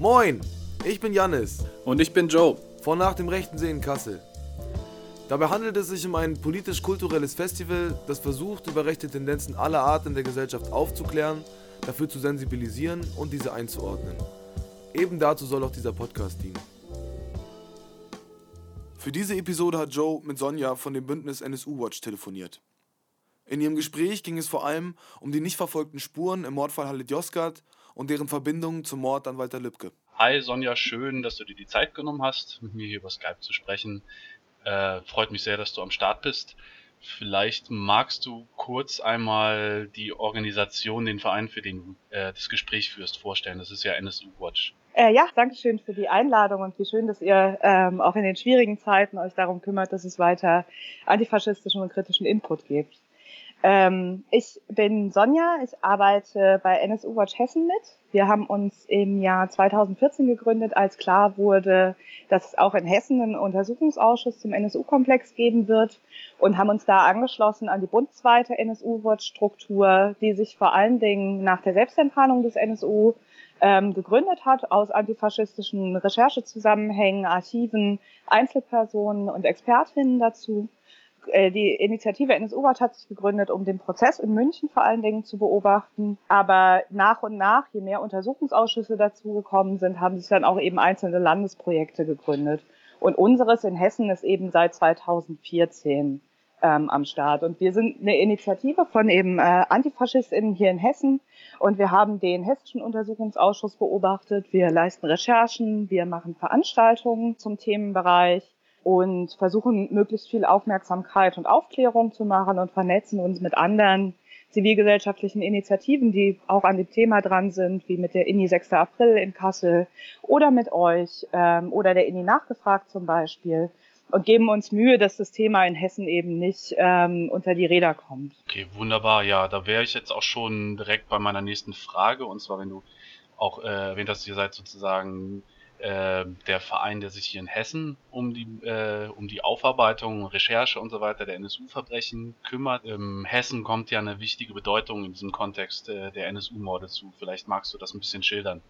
Moin, ich bin Jannis. Und ich bin Joe. Von Nach dem Rechten See in Kassel. Dabei handelt es sich um ein politisch-kulturelles Festival, das versucht, über rechte Tendenzen aller Art in der Gesellschaft aufzuklären, dafür zu sensibilisieren und diese einzuordnen. Eben dazu soll auch dieser Podcast dienen. Für diese Episode hat Joe mit Sonja von dem Bündnis NSU Watch telefoniert. In ihrem Gespräch ging es vor allem um die nicht verfolgten Spuren im Mordfall Halit Yozgat und deren Verbindung zum Mord an Walter Lübcke. Hi Sonja, schön, dass du dir die Zeit genommen hast, mit mir hier über Skype zu sprechen. Äh, freut mich sehr, dass du am Start bist. Vielleicht magst du kurz einmal die Organisation, den Verein, für den du äh, das Gespräch führst, vorstellen. Das ist ja NSU Watch. Äh, ja, danke schön für die Einladung und wie schön, dass ihr ähm, auch in den schwierigen Zeiten euch darum kümmert, dass es weiter antifaschistischen und kritischen Input gibt. Ähm, ich bin Sonja, ich arbeite bei NSU Watch Hessen mit. Wir haben uns im Jahr 2014 gegründet, als klar wurde, dass es auch in Hessen einen Untersuchungsausschuss zum NSU-Komplex geben wird und haben uns da angeschlossen an die bundesweite NSU-Watch-Struktur, die sich vor allen Dingen nach der Selbstenttarnung des NSU ähm, gegründet hat aus antifaschistischen Recherchezusammenhängen, Archiven, Einzelpersonen und Expertinnen dazu. Äh, die Initiative NSU Watch hat sich gegründet, um den Prozess in München vor allen Dingen zu beobachten. Aber nach und nach, je mehr Untersuchungsausschüsse dazugekommen sind, haben sich dann auch eben einzelne Landesprojekte gegründet. Und unseres in Hessen ist eben seit 2014 ähm, am Start. Und wir sind eine Initiative von eben äh, AntifaschistInnen hier in Hessen. Und wir haben den Hessischen Untersuchungsausschuss beobachtet. Wir leisten Recherchen, wir machen Veranstaltungen zum Themenbereich und versuchen möglichst viel Aufmerksamkeit und Aufklärung zu machen und vernetzen uns mit anderen zivilgesellschaftlichen Initiativen, die auch an dem Thema dran sind, wie mit der INI 6. April in Kassel oder mit euch ähm, oder der INI Nachgefragt zum Beispiel und geben uns Mühe, dass das Thema in Hessen eben nicht ähm, unter die Räder kommt. Okay, wunderbar. Ja, da wäre ich jetzt auch schon direkt bei meiner nächsten Frage und zwar, wenn du auch äh, erwähnt hast, ihr seid sozusagen äh, der Verein, der sich hier in Hessen um die, äh, um die Aufarbeitung, Recherche und so weiter der NSU-Verbrechen kümmert. Ähm, Hessen kommt ja eine wichtige Bedeutung in diesem Kontext äh, der NSU-Morde zu. Vielleicht magst du das ein bisschen schildern.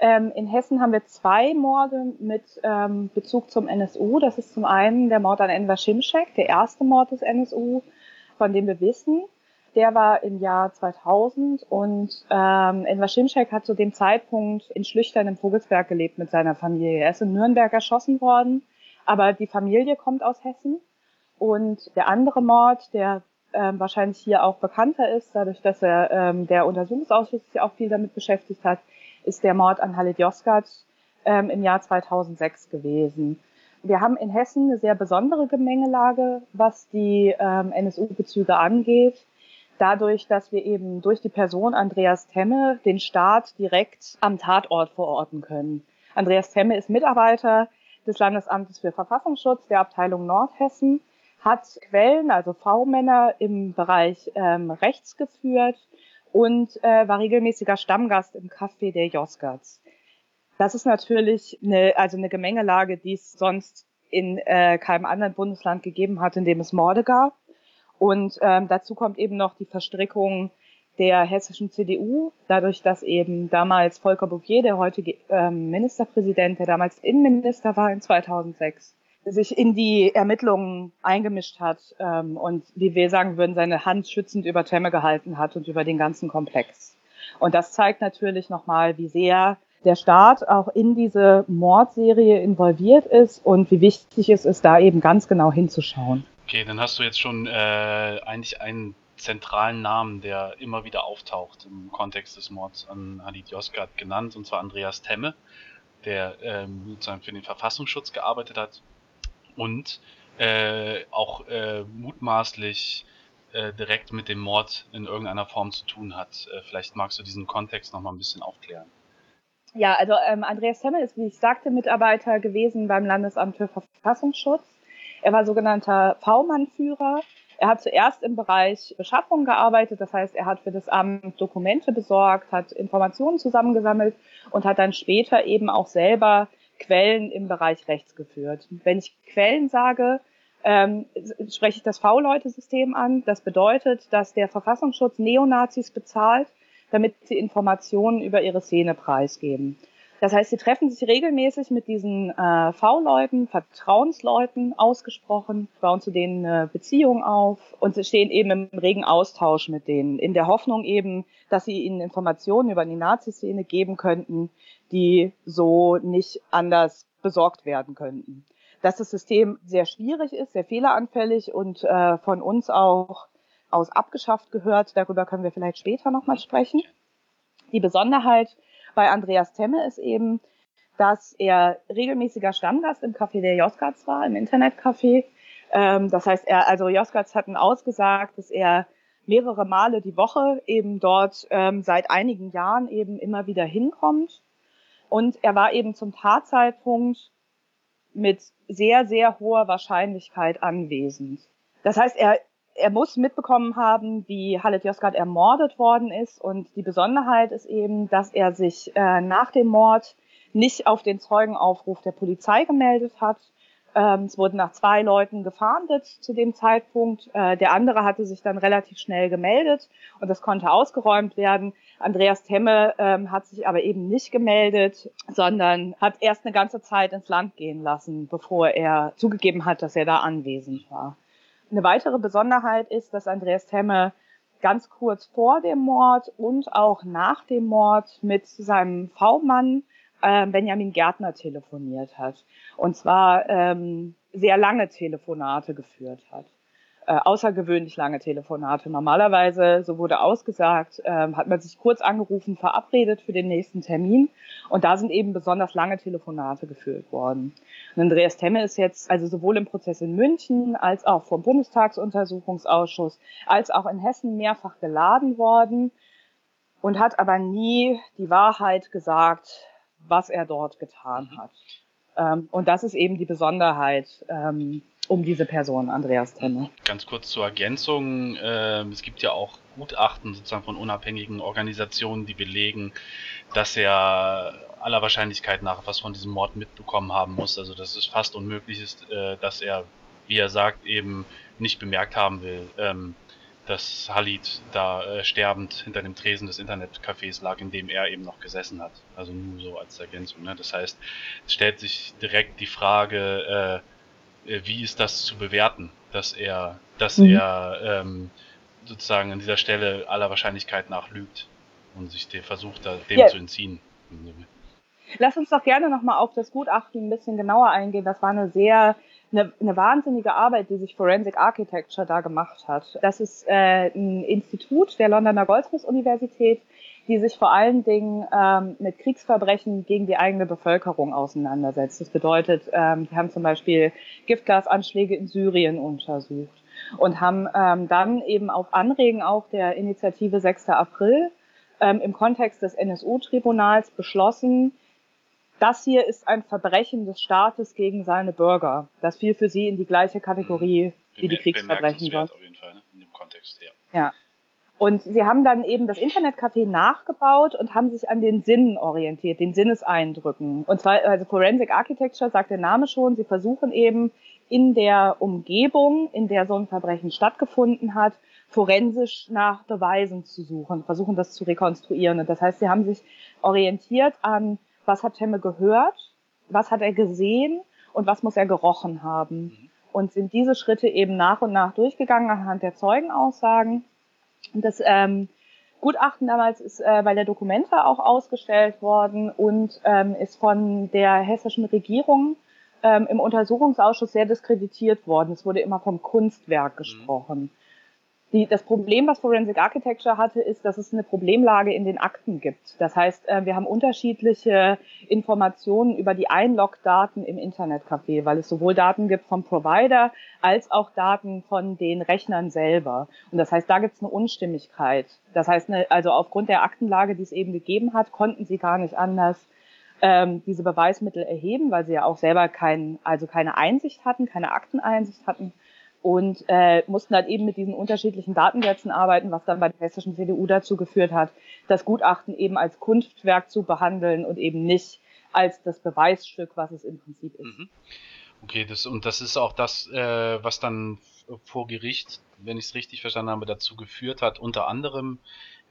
Ähm, in Hessen haben wir zwei Morde mit ähm, Bezug zum NSU. Das ist zum einen der Mord an Enver Schimschek, der erste Mord des NSU, von dem wir wissen der war im Jahr 2000 und ähm, Enver Schimschek hat zu dem Zeitpunkt in Schlüchtern im Vogelsberg gelebt mit seiner Familie. Er ist in Nürnberg erschossen worden, aber die Familie kommt aus Hessen. Und der andere Mord, der ähm, wahrscheinlich hier auch bekannter ist, dadurch, dass er ähm, der Untersuchungsausschuss sich auch viel damit beschäftigt hat, ist der Mord an Halit Yozgat ähm, im Jahr 2006 gewesen. Wir haben in Hessen eine sehr besondere Gemengelage, was die ähm, NSU-Bezüge angeht dadurch, dass wir eben durch die Person Andreas Temme den Staat direkt am Tatort verorten können. Andreas Temme ist Mitarbeiter des Landesamtes für Verfassungsschutz der Abteilung Nordhessen, hat Quellen, also V-Männer im Bereich ähm, Rechts geführt und äh, war regelmäßiger Stammgast im Café der Josgats. Das ist natürlich eine, also eine Gemengelage, die es sonst in äh, keinem anderen Bundesland gegeben hat, in dem es Morde gab. Und ähm, dazu kommt eben noch die Verstrickung der hessischen CDU, dadurch, dass eben damals Volker Bouffier, der heutige ähm, Ministerpräsident, der damals Innenminister war in 2006, sich in die Ermittlungen eingemischt hat ähm, und, wie wir sagen würden, seine Hand schützend über Temme gehalten hat und über den ganzen Komplex. Und das zeigt natürlich nochmal, wie sehr der Staat auch in diese Mordserie involviert ist und wie wichtig es ist, da eben ganz genau hinzuschauen. Okay, dann hast du jetzt schon äh, eigentlich einen zentralen Namen, der immer wieder auftaucht im Kontext des Mords an Halit Yozgat genannt, und zwar Andreas Temme, der ähm, sozusagen für den Verfassungsschutz gearbeitet hat und äh, auch äh, mutmaßlich äh, direkt mit dem Mord in irgendeiner Form zu tun hat. Äh, vielleicht magst du diesen Kontext nochmal ein bisschen aufklären. Ja, also ähm, Andreas Temme ist, wie ich sagte, Mitarbeiter gewesen beim Landesamt für Verfassungsschutz er war sogenannter V-Mann-Führer. Er hat zuerst im Bereich Beschaffung gearbeitet, das heißt, er hat für das Amt Dokumente besorgt, hat Informationen zusammengesammelt und hat dann später eben auch selber Quellen im Bereich Rechts geführt. Wenn ich Quellen sage, ähm, spreche ich das V-Leute-System an. Das bedeutet, dass der Verfassungsschutz Neonazis bezahlt, damit sie Informationen über ihre Szene preisgeben. Das heißt, sie treffen sich regelmäßig mit diesen äh, V-Leuten, Vertrauensleuten ausgesprochen, bauen zu denen eine Beziehung auf und sie stehen eben im regen Austausch mit denen, in der Hoffnung eben, dass sie ihnen Informationen über die Nazi-Szene geben könnten, die so nicht anders besorgt werden könnten. Dass das System sehr schwierig ist, sehr fehleranfällig und äh, von uns auch aus abgeschafft gehört, darüber können wir vielleicht später nochmal sprechen. Die Besonderheit bei Andreas Temme ist eben, dass er regelmäßiger Stammgast im Café der Joskats war, im Internetcafé. Ähm, das heißt, er, also Joskats hatten ausgesagt, dass er mehrere Male die Woche eben dort ähm, seit einigen Jahren eben immer wieder hinkommt. Und er war eben zum Tatzeitpunkt mit sehr, sehr hoher Wahrscheinlichkeit anwesend. Das heißt, er er muss mitbekommen haben, wie Halit Yozgat ermordet worden ist. Und die Besonderheit ist eben, dass er sich äh, nach dem Mord nicht auf den Zeugenaufruf der Polizei gemeldet hat. Ähm, es wurden nach zwei Leuten gefahndet zu dem Zeitpunkt. Äh, der andere hatte sich dann relativ schnell gemeldet und das konnte ausgeräumt werden. Andreas Temme ähm, hat sich aber eben nicht gemeldet, sondern hat erst eine ganze Zeit ins Land gehen lassen, bevor er zugegeben hat, dass er da anwesend war. Eine weitere Besonderheit ist, dass Andreas Temme ganz kurz vor dem Mord und auch nach dem Mord mit seinem V-Mann äh, Benjamin Gärtner telefoniert hat. Und zwar ähm, sehr lange Telefonate geführt hat äh, außergewöhnlich lange Telefonate. Normalerweise, so wurde ausgesagt, äh, hat man sich kurz angerufen, verabredet für den nächsten Termin. Und da sind eben besonders lange Telefonate geführt worden. Und Andreas Temme ist jetzt also sowohl im Prozess in München als auch vom Bundestagsuntersuchungsausschuss als auch in Hessen mehrfach geladen worden und hat aber nie die Wahrheit gesagt, was er dort getan hat. Ähm, und das ist eben die Besonderheit ähm, um diese Person, Andreas Tenne. Ganz kurz zur Ergänzung. Äh, es gibt ja auch Gutachten sozusagen von unabhängigen Organisationen, die belegen, dass er aller Wahrscheinlichkeit nach was von diesem Mord mitbekommen haben muss. Also dass es fast unmöglich ist, äh, dass er, wie er sagt, eben nicht bemerkt haben will, ähm, dass Halid da äh, sterbend hinter dem Tresen des Internetcafés lag, in dem er eben noch gesessen hat. Also nur so als Ergänzung. Ne? Das heißt, es stellt sich direkt die Frage, äh, wie ist das zu bewerten, dass er, dass mhm. er ähm, sozusagen an dieser Stelle aller Wahrscheinlichkeit nach lügt und sich der versucht, da, dem ja. zu entziehen. Lass uns doch gerne nochmal auf das Gutachten ein bisschen genauer eingehen. Das war eine sehr, eine, eine wahnsinnige Arbeit, die sich Forensic Architecture da gemacht hat. Das ist äh, ein Institut der Londoner Goldsmiths-Universität, die sich vor allen Dingen ähm, mit Kriegsverbrechen gegen die eigene Bevölkerung auseinandersetzt. Das bedeutet, ähm, die haben zum Beispiel Giftgasanschläge in Syrien untersucht und haben ähm, dann eben auf Anregen auch der Initiative 6. April ähm, im Kontext des NSU-Tribunals beschlossen, das hier ist ein Verbrechen des Staates gegen seine Bürger. Das fiel für sie in die gleiche Kategorie wie die Kriegsverbrechen. Auf jeden Fall, ne? in dem Kontext, ja. Ja. Und sie haben dann eben das Internetcafé nachgebaut und haben sich an den Sinnen orientiert, den Sinneseindrücken. Und zwar, also Forensic Architecture sagt der Name schon, sie versuchen eben in der Umgebung, in der so ein Verbrechen stattgefunden hat, forensisch nach Beweisen zu suchen, versuchen das zu rekonstruieren. Und das heißt, sie haben sich orientiert an, was hat Temme gehört, was hat er gesehen und was muss er gerochen haben. Mhm. Und sind diese Schritte eben nach und nach durchgegangen anhand der Zeugenaussagen das ähm, Gutachten damals ist äh, bei der Dokumenta auch ausgestellt worden und ähm, ist von der hessischen Regierung ähm, im Untersuchungsausschuss sehr diskreditiert worden. Es wurde immer vom Kunstwerk mhm. gesprochen. Die, das Problem, was Forensic Architecture hatte, ist, dass es eine Problemlage in den Akten gibt. Das heißt, äh, wir haben unterschiedliche Informationen über die Einlog-Daten im Internetcafé, weil es sowohl Daten gibt vom Provider als auch Daten von den Rechnern selber. Und das heißt, da gibt es eine Unstimmigkeit. Das heißt, eine, also aufgrund der Aktenlage, die es eben gegeben hat, konnten sie gar nicht anders ähm, diese Beweismittel erheben, weil sie ja auch selber kein, also keine Einsicht hatten, keine Akteneinsicht hatten und äh, mussten dann eben mit diesen unterschiedlichen Datensätzen arbeiten, was dann bei der hessischen CDU dazu geführt hat, das Gutachten eben als Kunstwerk zu behandeln und eben nicht als das Beweisstück, was es im Prinzip ist. Mhm. Okay, das und das ist auch das, äh, was dann vor Gericht wenn ich es richtig verstanden habe, dazu geführt hat, unter anderem,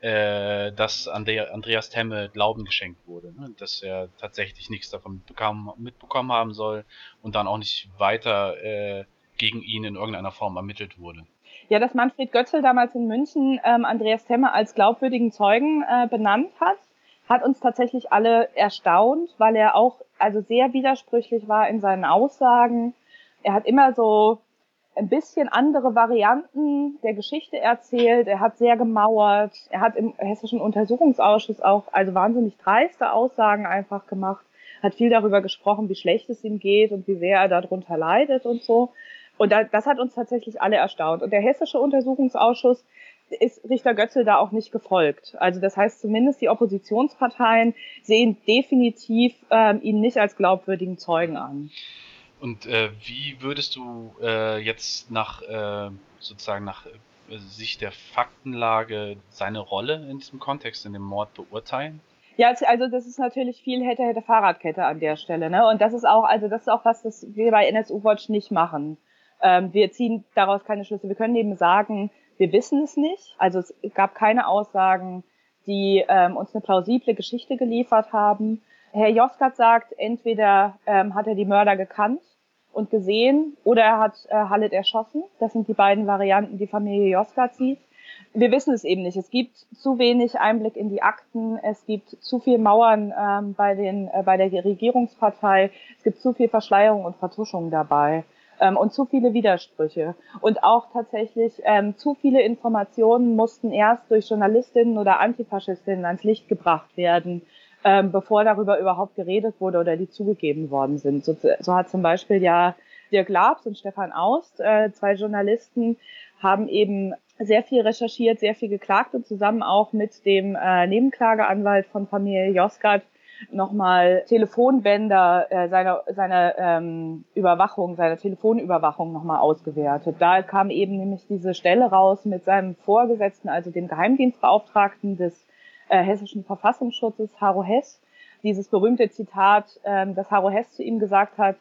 äh, dass Andre Andreas Temme Glauben geschenkt wurde, ne? dass er tatsächlich nichts davon bekam, mitbekommen haben soll und dann auch nicht weiter äh, gegen ihn in irgendeiner Form ermittelt wurde. Ja, dass Manfred Götzel damals in München ähm, Andreas Temme als glaubwürdigen Zeugen äh, benannt hat, hat uns tatsächlich alle erstaunt, weil er auch also sehr widersprüchlich war in seinen Aussagen. Er hat immer so ein bisschen andere Varianten der Geschichte erzählt. Er hat sehr gemauert. Er hat im Hessischen Untersuchungsausschuss auch also wahnsinnig dreiste Aussagen einfach gemacht. Hat viel darüber gesprochen, wie schlecht es ihm geht und wie sehr er darunter leidet und so. Und das hat uns tatsächlich alle erstaunt. Und der Hessische Untersuchungsausschuss ist Richter Götzel da auch nicht gefolgt. Also das heißt zumindest die Oppositionsparteien sehen definitiv ähm, ihn nicht als glaubwürdigen Zeugen an. Und äh, wie würdest du äh, jetzt nach äh, sozusagen nach äh, Sicht der Faktenlage seine Rolle in diesem Kontext, in dem Mord beurteilen? Ja, also das ist natürlich viel hätte hätte Fahrradkette an der Stelle, ne? Und das ist auch, also das ist auch was, das wir bei NSU Watch nicht machen. Ähm, wir ziehen daraus keine Schlüsse. Wir können eben sagen, wir wissen es nicht. Also es gab keine Aussagen, die ähm, uns eine plausible Geschichte geliefert haben. Herr Joskat sagt, entweder ähm, hat er die Mörder gekannt und gesehen oder er hat äh, Hallet erschossen. Das sind die beiden Varianten, die Familie Joskat sieht. Wir wissen es eben nicht. Es gibt zu wenig Einblick in die Akten. Es gibt zu viel Mauern ähm, bei, den, äh, bei der Regierungspartei. Es gibt zu viel Verschleierung und Vertuschung dabei ähm, und zu viele Widersprüche. Und auch tatsächlich ähm, zu viele Informationen mussten erst durch Journalistinnen oder Antifaschistinnen ans Licht gebracht werden, ähm, bevor darüber überhaupt geredet wurde oder die zugegeben worden sind. So, so hat zum Beispiel ja Dirk Labs und Stefan Aust, äh, zwei Journalisten, haben eben sehr viel recherchiert, sehr viel geklagt und zusammen auch mit dem äh, Nebenklageanwalt von Familie Josgat nochmal Telefonbänder äh, seiner, seiner ähm, Überwachung, seiner Telefonüberwachung nochmal ausgewertet. Da kam eben nämlich diese Stelle raus mit seinem Vorgesetzten, also dem Geheimdienstbeauftragten des äh, hessischen Verfassungsschutzes, Haro Hess, dieses berühmte Zitat, ähm, das Haro Hess zu ihm gesagt hat,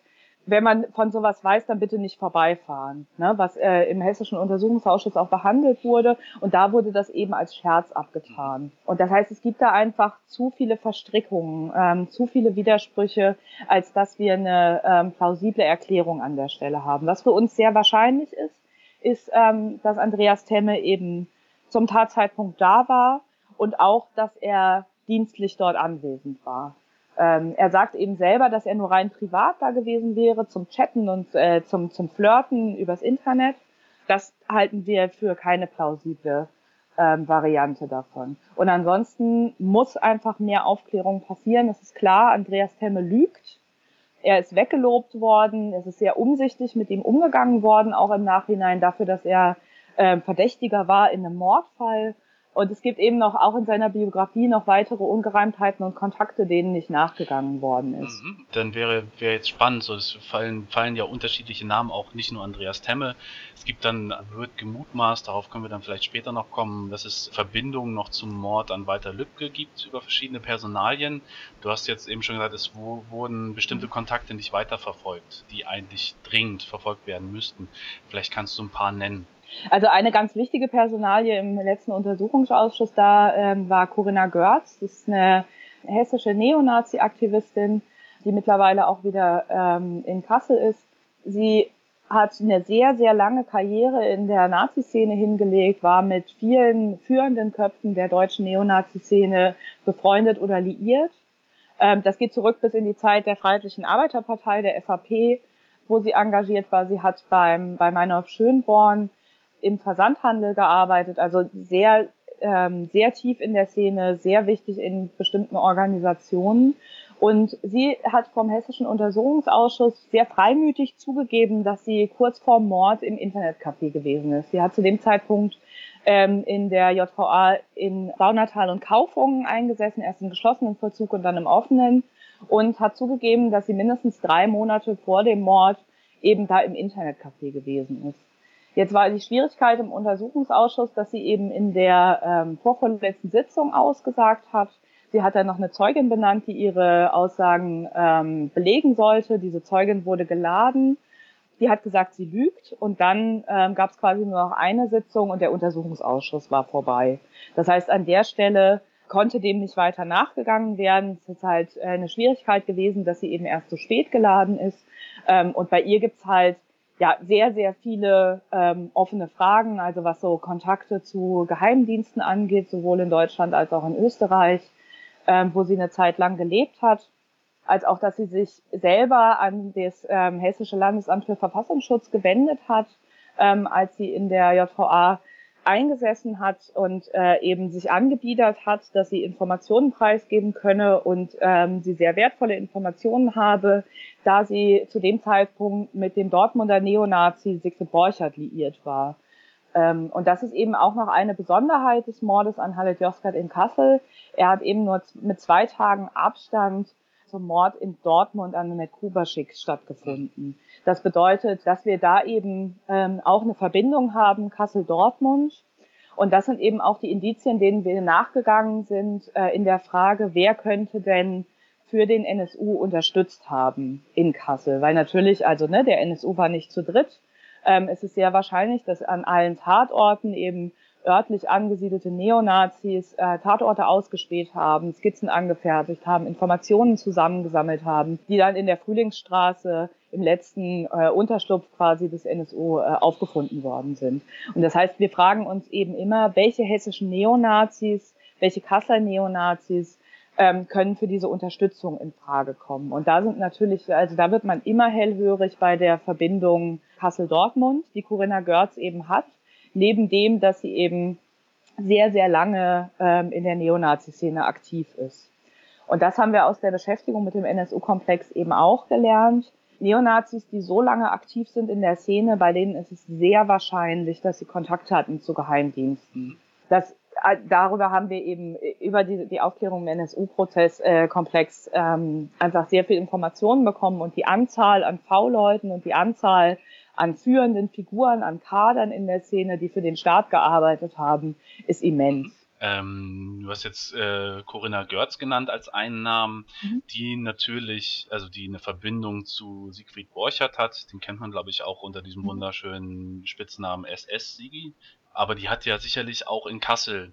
wenn man von sowas weiß, dann bitte nicht vorbeifahren, ne, was äh, im Hessischen Untersuchungsausschuss auch behandelt wurde. Und da wurde das eben als Scherz abgetan. Und das heißt, es gibt da einfach zu viele Verstrickungen, ähm, zu viele Widersprüche, als dass wir eine ähm, plausible Erklärung an der Stelle haben. Was für uns sehr wahrscheinlich ist, ist, ähm, dass Andreas Temme eben zum Tatzeitpunkt da war und auch, dass er dienstlich dort anwesend war. Ähm, er sagt eben selber, dass er nur rein privat da gewesen wäre, zum Chatten und äh, zum, zum Flirten übers Internet. Das halten wir für keine plausible ähm, Variante davon. Und ansonsten muss einfach mehr Aufklärung passieren. Es ist klar, Andreas Temme lügt. Er ist weggelobt worden. Es ist sehr umsichtig mit ihm umgegangen worden, auch im Nachhinein dafür, dass er äh, Verdächtiger war in einem Mordfall. Und es gibt eben noch auch in seiner Biografie noch weitere Ungereimtheiten und Kontakte, denen nicht nachgegangen worden ist. Mhm. Dann wäre, wäre jetzt spannend, so es fallen, fallen ja unterschiedliche Namen, auch nicht nur Andreas Temme. Es gibt dann, wird gemutmaßt, darauf können wir dann vielleicht später noch kommen, dass es Verbindungen noch zum Mord an Walter Lübcke gibt über verschiedene Personalien. Du hast jetzt eben schon gesagt, es wurden bestimmte Kontakte nicht weiterverfolgt, die eigentlich dringend verfolgt werden müssten. Vielleicht kannst du ein paar nennen. Also eine ganz wichtige Personalie im letzten Untersuchungsausschuss da ähm, war Corinna Görz. Das ist eine hessische Neonazi-Aktivistin, die mittlerweile auch wieder ähm, in Kassel ist. Sie hat eine sehr, sehr lange Karriere in der Nazi-Szene hingelegt, war mit vielen führenden Köpfen der deutschen Neonazi-Szene befreundet oder liiert. Ähm, das geht zurück bis in die Zeit der Freiheitlichen Arbeiterpartei, der FAP, wo sie engagiert war. Sie hat beim, bei Meinhof Schönborn im Versandhandel gearbeitet, also sehr, ähm, sehr tief in der Szene, sehr wichtig in bestimmten Organisationen. Und sie hat vom Hessischen Untersuchungsausschuss sehr freimütig zugegeben, dass sie kurz vor Mord im Internetcafé gewesen ist. Sie hat zu dem Zeitpunkt ähm, in der JVA in Saunatal und Kaufungen eingesessen, erst im geschlossenen Vollzug und dann im offenen und hat zugegeben, dass sie mindestens drei Monate vor dem Mord eben da im Internetcafé gewesen ist. Jetzt war die Schwierigkeit im Untersuchungsausschuss, dass sie eben in der ähm, vorvorletzten Sitzung ausgesagt hat. Sie hat dann noch eine Zeugin benannt, die ihre Aussagen ähm, belegen sollte. Diese Zeugin wurde geladen die hat gesagt, sie lügt und dann ähm, gab es quasi nur noch eine Sitzung und der Untersuchungsausschuss war vorbei. Das heißt, an der Stelle konnte dem nicht weiter nachgegangen werden. Es ist halt äh, eine Schwierigkeit gewesen, dass sie eben erst so spät geladen ist. Ähm, und bei ihr gibt's halt ja sehr, sehr viele ähm, offene Fragen, also was so Kontakte zu Geheimdiensten angeht, sowohl in Deutschland als auch in Österreich, ähm, wo sie eine Zeit lang gelebt hat als auch, dass sie sich selber an das ähm, Hessische Landesamt für Verfassungsschutz gewendet hat, ähm, als sie in der JVA eingesessen hat und äh, eben sich angebiedert hat, dass sie Informationen preisgeben könne und ähm, sie sehr wertvolle Informationen habe, da sie zu dem Zeitpunkt mit dem Dortmunder Neonazi Siegfried Borchert liiert war. Ähm, und das ist eben auch noch eine Besonderheit des Mordes an Halle Joskat in Kassel. Er hat eben nur mit zwei Tagen Abstand zum Mord in Dortmund an Mehmet Kubaschik stattgefunden. Das bedeutet, dass wir da eben ähm, auch eine Verbindung haben, Kassel-Dortmund. Und das sind eben auch die Indizien, denen wir nachgegangen sind äh, in der Frage, wer könnte denn für den NSU unterstützt haben in Kassel. Weil natürlich, also ne, der NSU war nicht zu dritt. Ähm, es ist sehr wahrscheinlich, dass an allen Tatorten eben örtlich angesiedelte Neonazis äh, Tatorte ausgespäht haben, Skizzen angefertigt haben, Informationen zusammengesammelt haben, die dann in der Frühlingsstraße im letzten äh, Unterschlupf quasi des NSU äh, aufgefunden worden sind. Und das heißt, wir fragen uns eben immer, welche hessischen Neonazis, welche Kasseler Neonazis ähm, können für diese Unterstützung in Frage kommen. Und da sind natürlich, also da wird man immer hellhörig bei der Verbindung Kassel-Dortmund, die Corinna Görz eben hat neben dem, dass sie eben sehr, sehr lange ähm, in der Neonazi-Szene aktiv ist. Und das haben wir aus der Beschäftigung mit dem NSU-Komplex eben auch gelernt. Neonazis, die so lange aktiv sind in der Szene, bei denen ist es sehr wahrscheinlich, dass sie Kontakt hatten zu Geheimdiensten. Das, äh, darüber haben wir eben über die, die Aufklärung im NSU-Prozess-Komplex äh, ähm, einfach sehr viel Informationen bekommen und die Anzahl an V-Leuten und die Anzahl an führenden Figuren, an Kadern in der Szene, die für den Staat gearbeitet haben, ist immens. Ähm, du hast jetzt äh, Corinna Görz genannt als einen Namen, mhm. die natürlich, also die eine Verbindung zu Siegfried Borchert hat. Den kennt man, glaube ich, auch unter diesem mhm. wunderschönen Spitznamen SS-Sigi. Aber die hat ja sicherlich auch in Kassel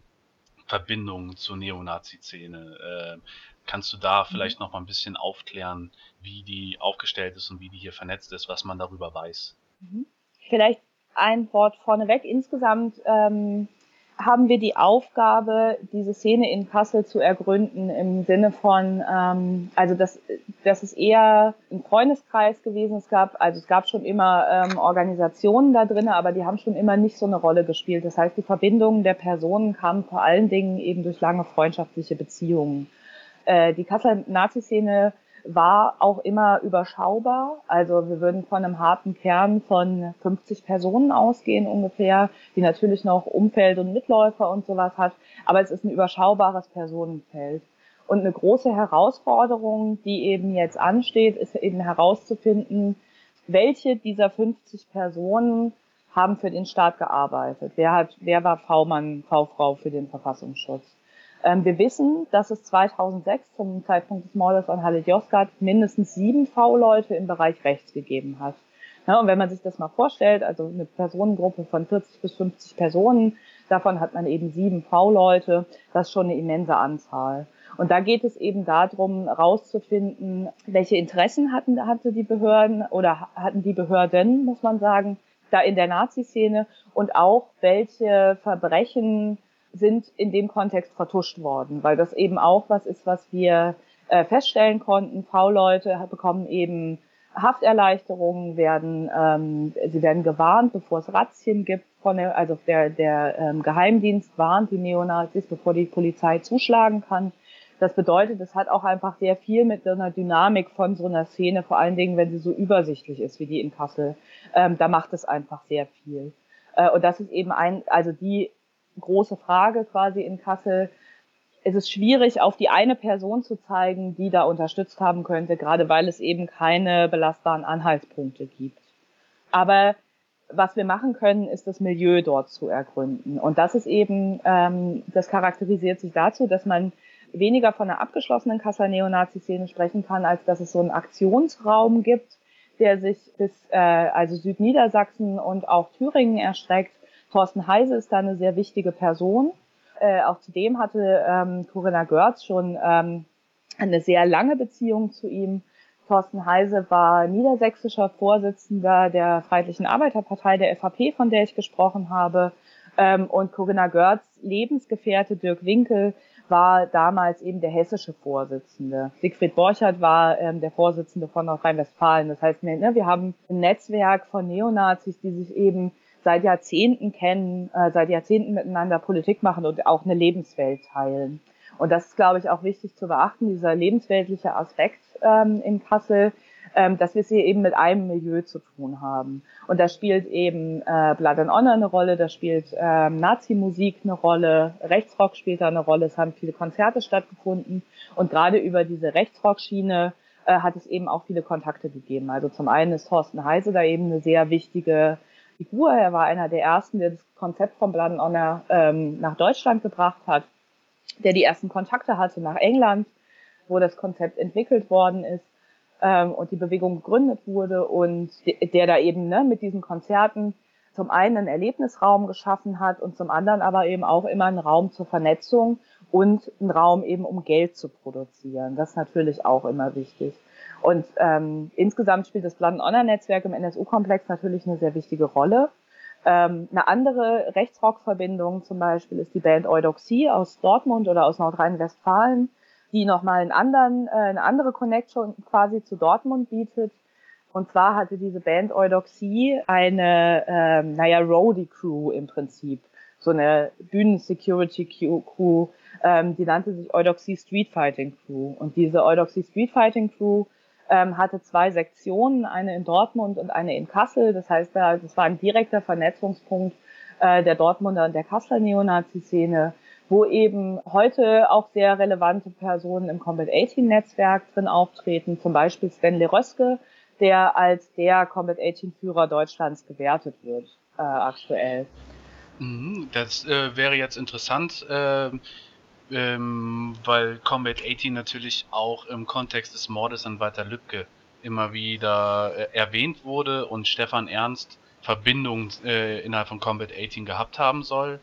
Verbindungen zur Neonazi-Szene. Äh, kannst du da mhm. vielleicht noch mal ein bisschen aufklären, wie die aufgestellt ist und wie die hier vernetzt ist, was man darüber weiß? Mhm. Vielleicht ein Wort vorneweg. Insgesamt ähm, haben wir die Aufgabe, diese Szene in Kassel zu ergründen im Sinne von, ähm, also das, das ist eher ein Freundeskreis gewesen. Es gab, also es gab schon immer ähm, Organisationen da drin, aber die haben schon immer nicht so eine Rolle gespielt. Das heißt, die Verbindungen der Personen kamen vor allen Dingen eben durch lange freundschaftliche Beziehungen. Äh, die Kasseler Nazi-Szene war auch immer überschaubar. Also wir würden von einem harten Kern von 50 Personen ausgehen ungefähr, die natürlich noch Umfeld und Mitläufer und sowas hat. Aber es ist ein überschaubares Personenfeld. Und eine große Herausforderung, die eben jetzt ansteht, ist eben herauszufinden, welche dieser 50 Personen haben für den Staat gearbeitet? Wer hat, wer war V-Mann, V-Frau für den Verfassungsschutz? Ähm, wir wissen, dass es 2006 zum Zeitpunkt des Mordes an Halle Josgat mindestens sieben V-Leute im Bereich rechts gegeben hat. Ja, und wenn man sich das mal vorstellt, also eine Personengruppe von 40 bis 50 Personen, davon hat man eben sieben V-Leute, das ist schon eine immense Anzahl. Und da geht es eben darum, rauszufinden, welche Interessen hatten, hatte die Behörden oder hatten die Behörden, muss man sagen, da in der Nazi-Szene und auch welche Verbrechen sind in dem Kontext vertuscht worden, weil das eben auch was ist, was wir äh, feststellen konnten. V-Leute bekommen eben Hafterleichterungen, werden, ähm, sie werden gewarnt, bevor es Razzien gibt. Von der, also der, der ähm, Geheimdienst warnt die Neonazis, bevor die Polizei zuschlagen kann. Das bedeutet, es hat auch einfach sehr viel mit so einer Dynamik von so einer Szene, vor allen Dingen, wenn sie so übersichtlich ist wie die in Kassel. Ähm, da macht es einfach sehr viel. Äh, und das ist eben ein, also die große Frage quasi in Kassel. Es ist schwierig, auf die eine Person zu zeigen, die da unterstützt haben könnte, gerade weil es eben keine belastbaren Anhaltspunkte gibt. Aber was wir machen können, ist das Milieu dort zu ergründen. Und das ist eben, ähm, das charakterisiert sich dazu, dass man weniger von einer abgeschlossenen Kasseler Neonazi-Szene sprechen kann, als dass es so einen Aktionsraum gibt, der sich bis äh, also Südniedersachsen und auch Thüringen erstreckt. Thorsten Heise ist da eine sehr wichtige Person. Äh, auch zudem hatte ähm, Corinna Görz schon ähm, eine sehr lange Beziehung zu ihm. Thorsten Heise war niedersächsischer Vorsitzender der Freiheitlichen Arbeiterpartei, der FAP, von der ich gesprochen habe. Ähm, und Corinna Görz Lebensgefährte Dirk Winkel war damals eben der hessische Vorsitzende. Siegfried Borchert war ähm, der Vorsitzende von Nordrhein-Westfalen. Das heißt, ne, wir haben ein Netzwerk von Neonazis, die sich eben seit Jahrzehnten kennen, äh, seit Jahrzehnten miteinander Politik machen und auch eine Lebenswelt teilen. Und das ist, glaube ich, auch wichtig zu beachten, dieser lebensweltliche Aspekt ähm, in Kassel, ähm, dass wir es hier eben mit einem Milieu zu tun haben. Und da spielt eben äh, Blood and Honor eine Rolle, da spielt ähm, Nazi-Musik eine Rolle, Rechtsrock spielt da eine Rolle, es haben viele Konzerte stattgefunden und gerade über diese Rechtsrock-Schiene äh, hat es eben auch viele Kontakte gegeben. Also zum einen ist Thorsten Heise da eben eine sehr wichtige Figur. Er war einer der ersten, der das Konzept von Blood and Honor ähm, nach Deutschland gebracht hat, der die ersten Kontakte hatte nach England, wo das Konzept entwickelt worden ist ähm, und die Bewegung gegründet wurde und der da eben ne, mit diesen Konzerten zum einen einen Erlebnisraum geschaffen hat und zum anderen aber eben auch immer einen Raum zur Vernetzung und einen Raum eben, um Geld zu produzieren. Das ist natürlich auch immer wichtig. Und ähm, insgesamt spielt das Blood Honor Netzwerk im NSU-Komplex natürlich eine sehr wichtige Rolle. Ähm, eine andere Rechtsrock-Verbindung zum Beispiel ist die Band Eudoxie aus Dortmund oder aus Nordrhein-Westfalen die nochmal einen anderen, äh, eine andere Connection quasi zu Dortmund bietet. Und zwar hatte diese Band Eudoxie eine, ähm, naja, Roadie-Crew im Prinzip. So eine Bühnen-Security-Crew, ähm, die nannte sich Eudoxie Street Fighting Crew. Und diese Eudoxie Street Fighting Crew ähm, hatte zwei Sektionen, eine in Dortmund und eine in Kassel. Das heißt, das war ein direkter Vernetzungspunkt äh, der Dortmunder und der Kasseler Neonazi-Szene wo eben heute auch sehr relevante Personen im Combat 18 Netzwerk drin auftreten, zum Beispiel Stanley Röske, der als der Combat 18 Führer Deutschlands gewertet wird äh, aktuell. Mhm, das äh, wäre jetzt interessant, äh, ähm, weil Combat 18 natürlich auch im Kontext des Mordes an Walter Lübcke immer wieder äh, erwähnt wurde und Stefan Ernst Verbindungen äh, innerhalb von Combat 18 gehabt haben soll.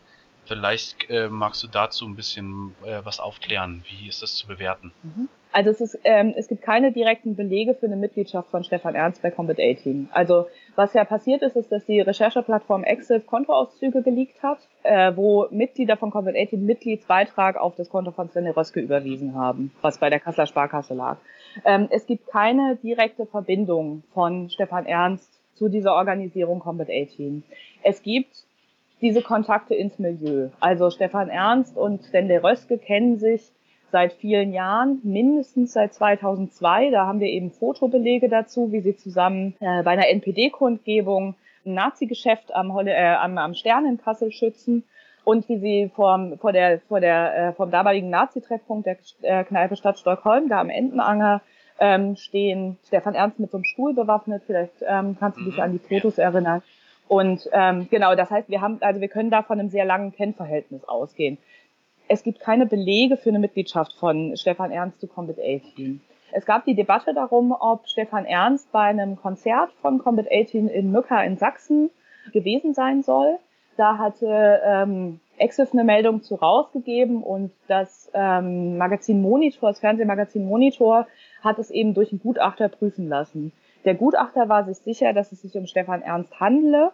Vielleicht äh, magst du dazu ein bisschen äh, was aufklären. Wie ist das zu bewerten? Mhm. Also es, ist, ähm, es gibt keine direkten Belege für eine Mitgliedschaft von Stefan Ernst bei Combat 18. Also was ja passiert ist, ist, dass die Rechercheplattform Exif Kontoauszüge geleakt hat, äh, wo Mitglieder von Combat 18 Mitgliedsbeitrag auf das Konto von Sven Röske überwiesen haben, was bei der Kasseler Sparkasse lag. Ähm, es gibt keine direkte Verbindung von Stefan Ernst zu dieser Organisation Combat 18. Es gibt diese Kontakte ins Milieu. Also Stefan Ernst und Stanley Röske kennen sich seit vielen Jahren, mindestens seit 2002. Da haben wir eben Fotobelege dazu, wie sie zusammen äh, bei einer NPD-Kundgebung ein Nazi-Geschäft am, äh, am, am Stern in Kassel schützen und wie sie vom, vor der, vor der, äh, vom damaligen Nazi-Treffpunkt der äh, Kneipe Stadt Stockholm, da am Entenanger, ähm, stehen. Stefan Ernst mit so einem Stuhl bewaffnet, vielleicht ähm, kannst du dich mhm. an die Fotos erinnern. Und ähm, genau, das heißt, wir haben, also wir können da von einem sehr langen Kennverhältnis ausgehen. Es gibt keine Belege für eine Mitgliedschaft von Stefan Ernst zu Combat 18. Es gab die Debatte darum, ob Stefan Ernst bei einem Konzert von Combat 18 in Mücker in Sachsen gewesen sein soll. Da hatte ähm, Exif eine Meldung zu rausgegeben und das ähm, Magazin Monitor, das Fernsehmagazin Monitor, hat es eben durch einen Gutachter prüfen lassen. Der Gutachter war sich sicher, dass es sich um Stefan Ernst handele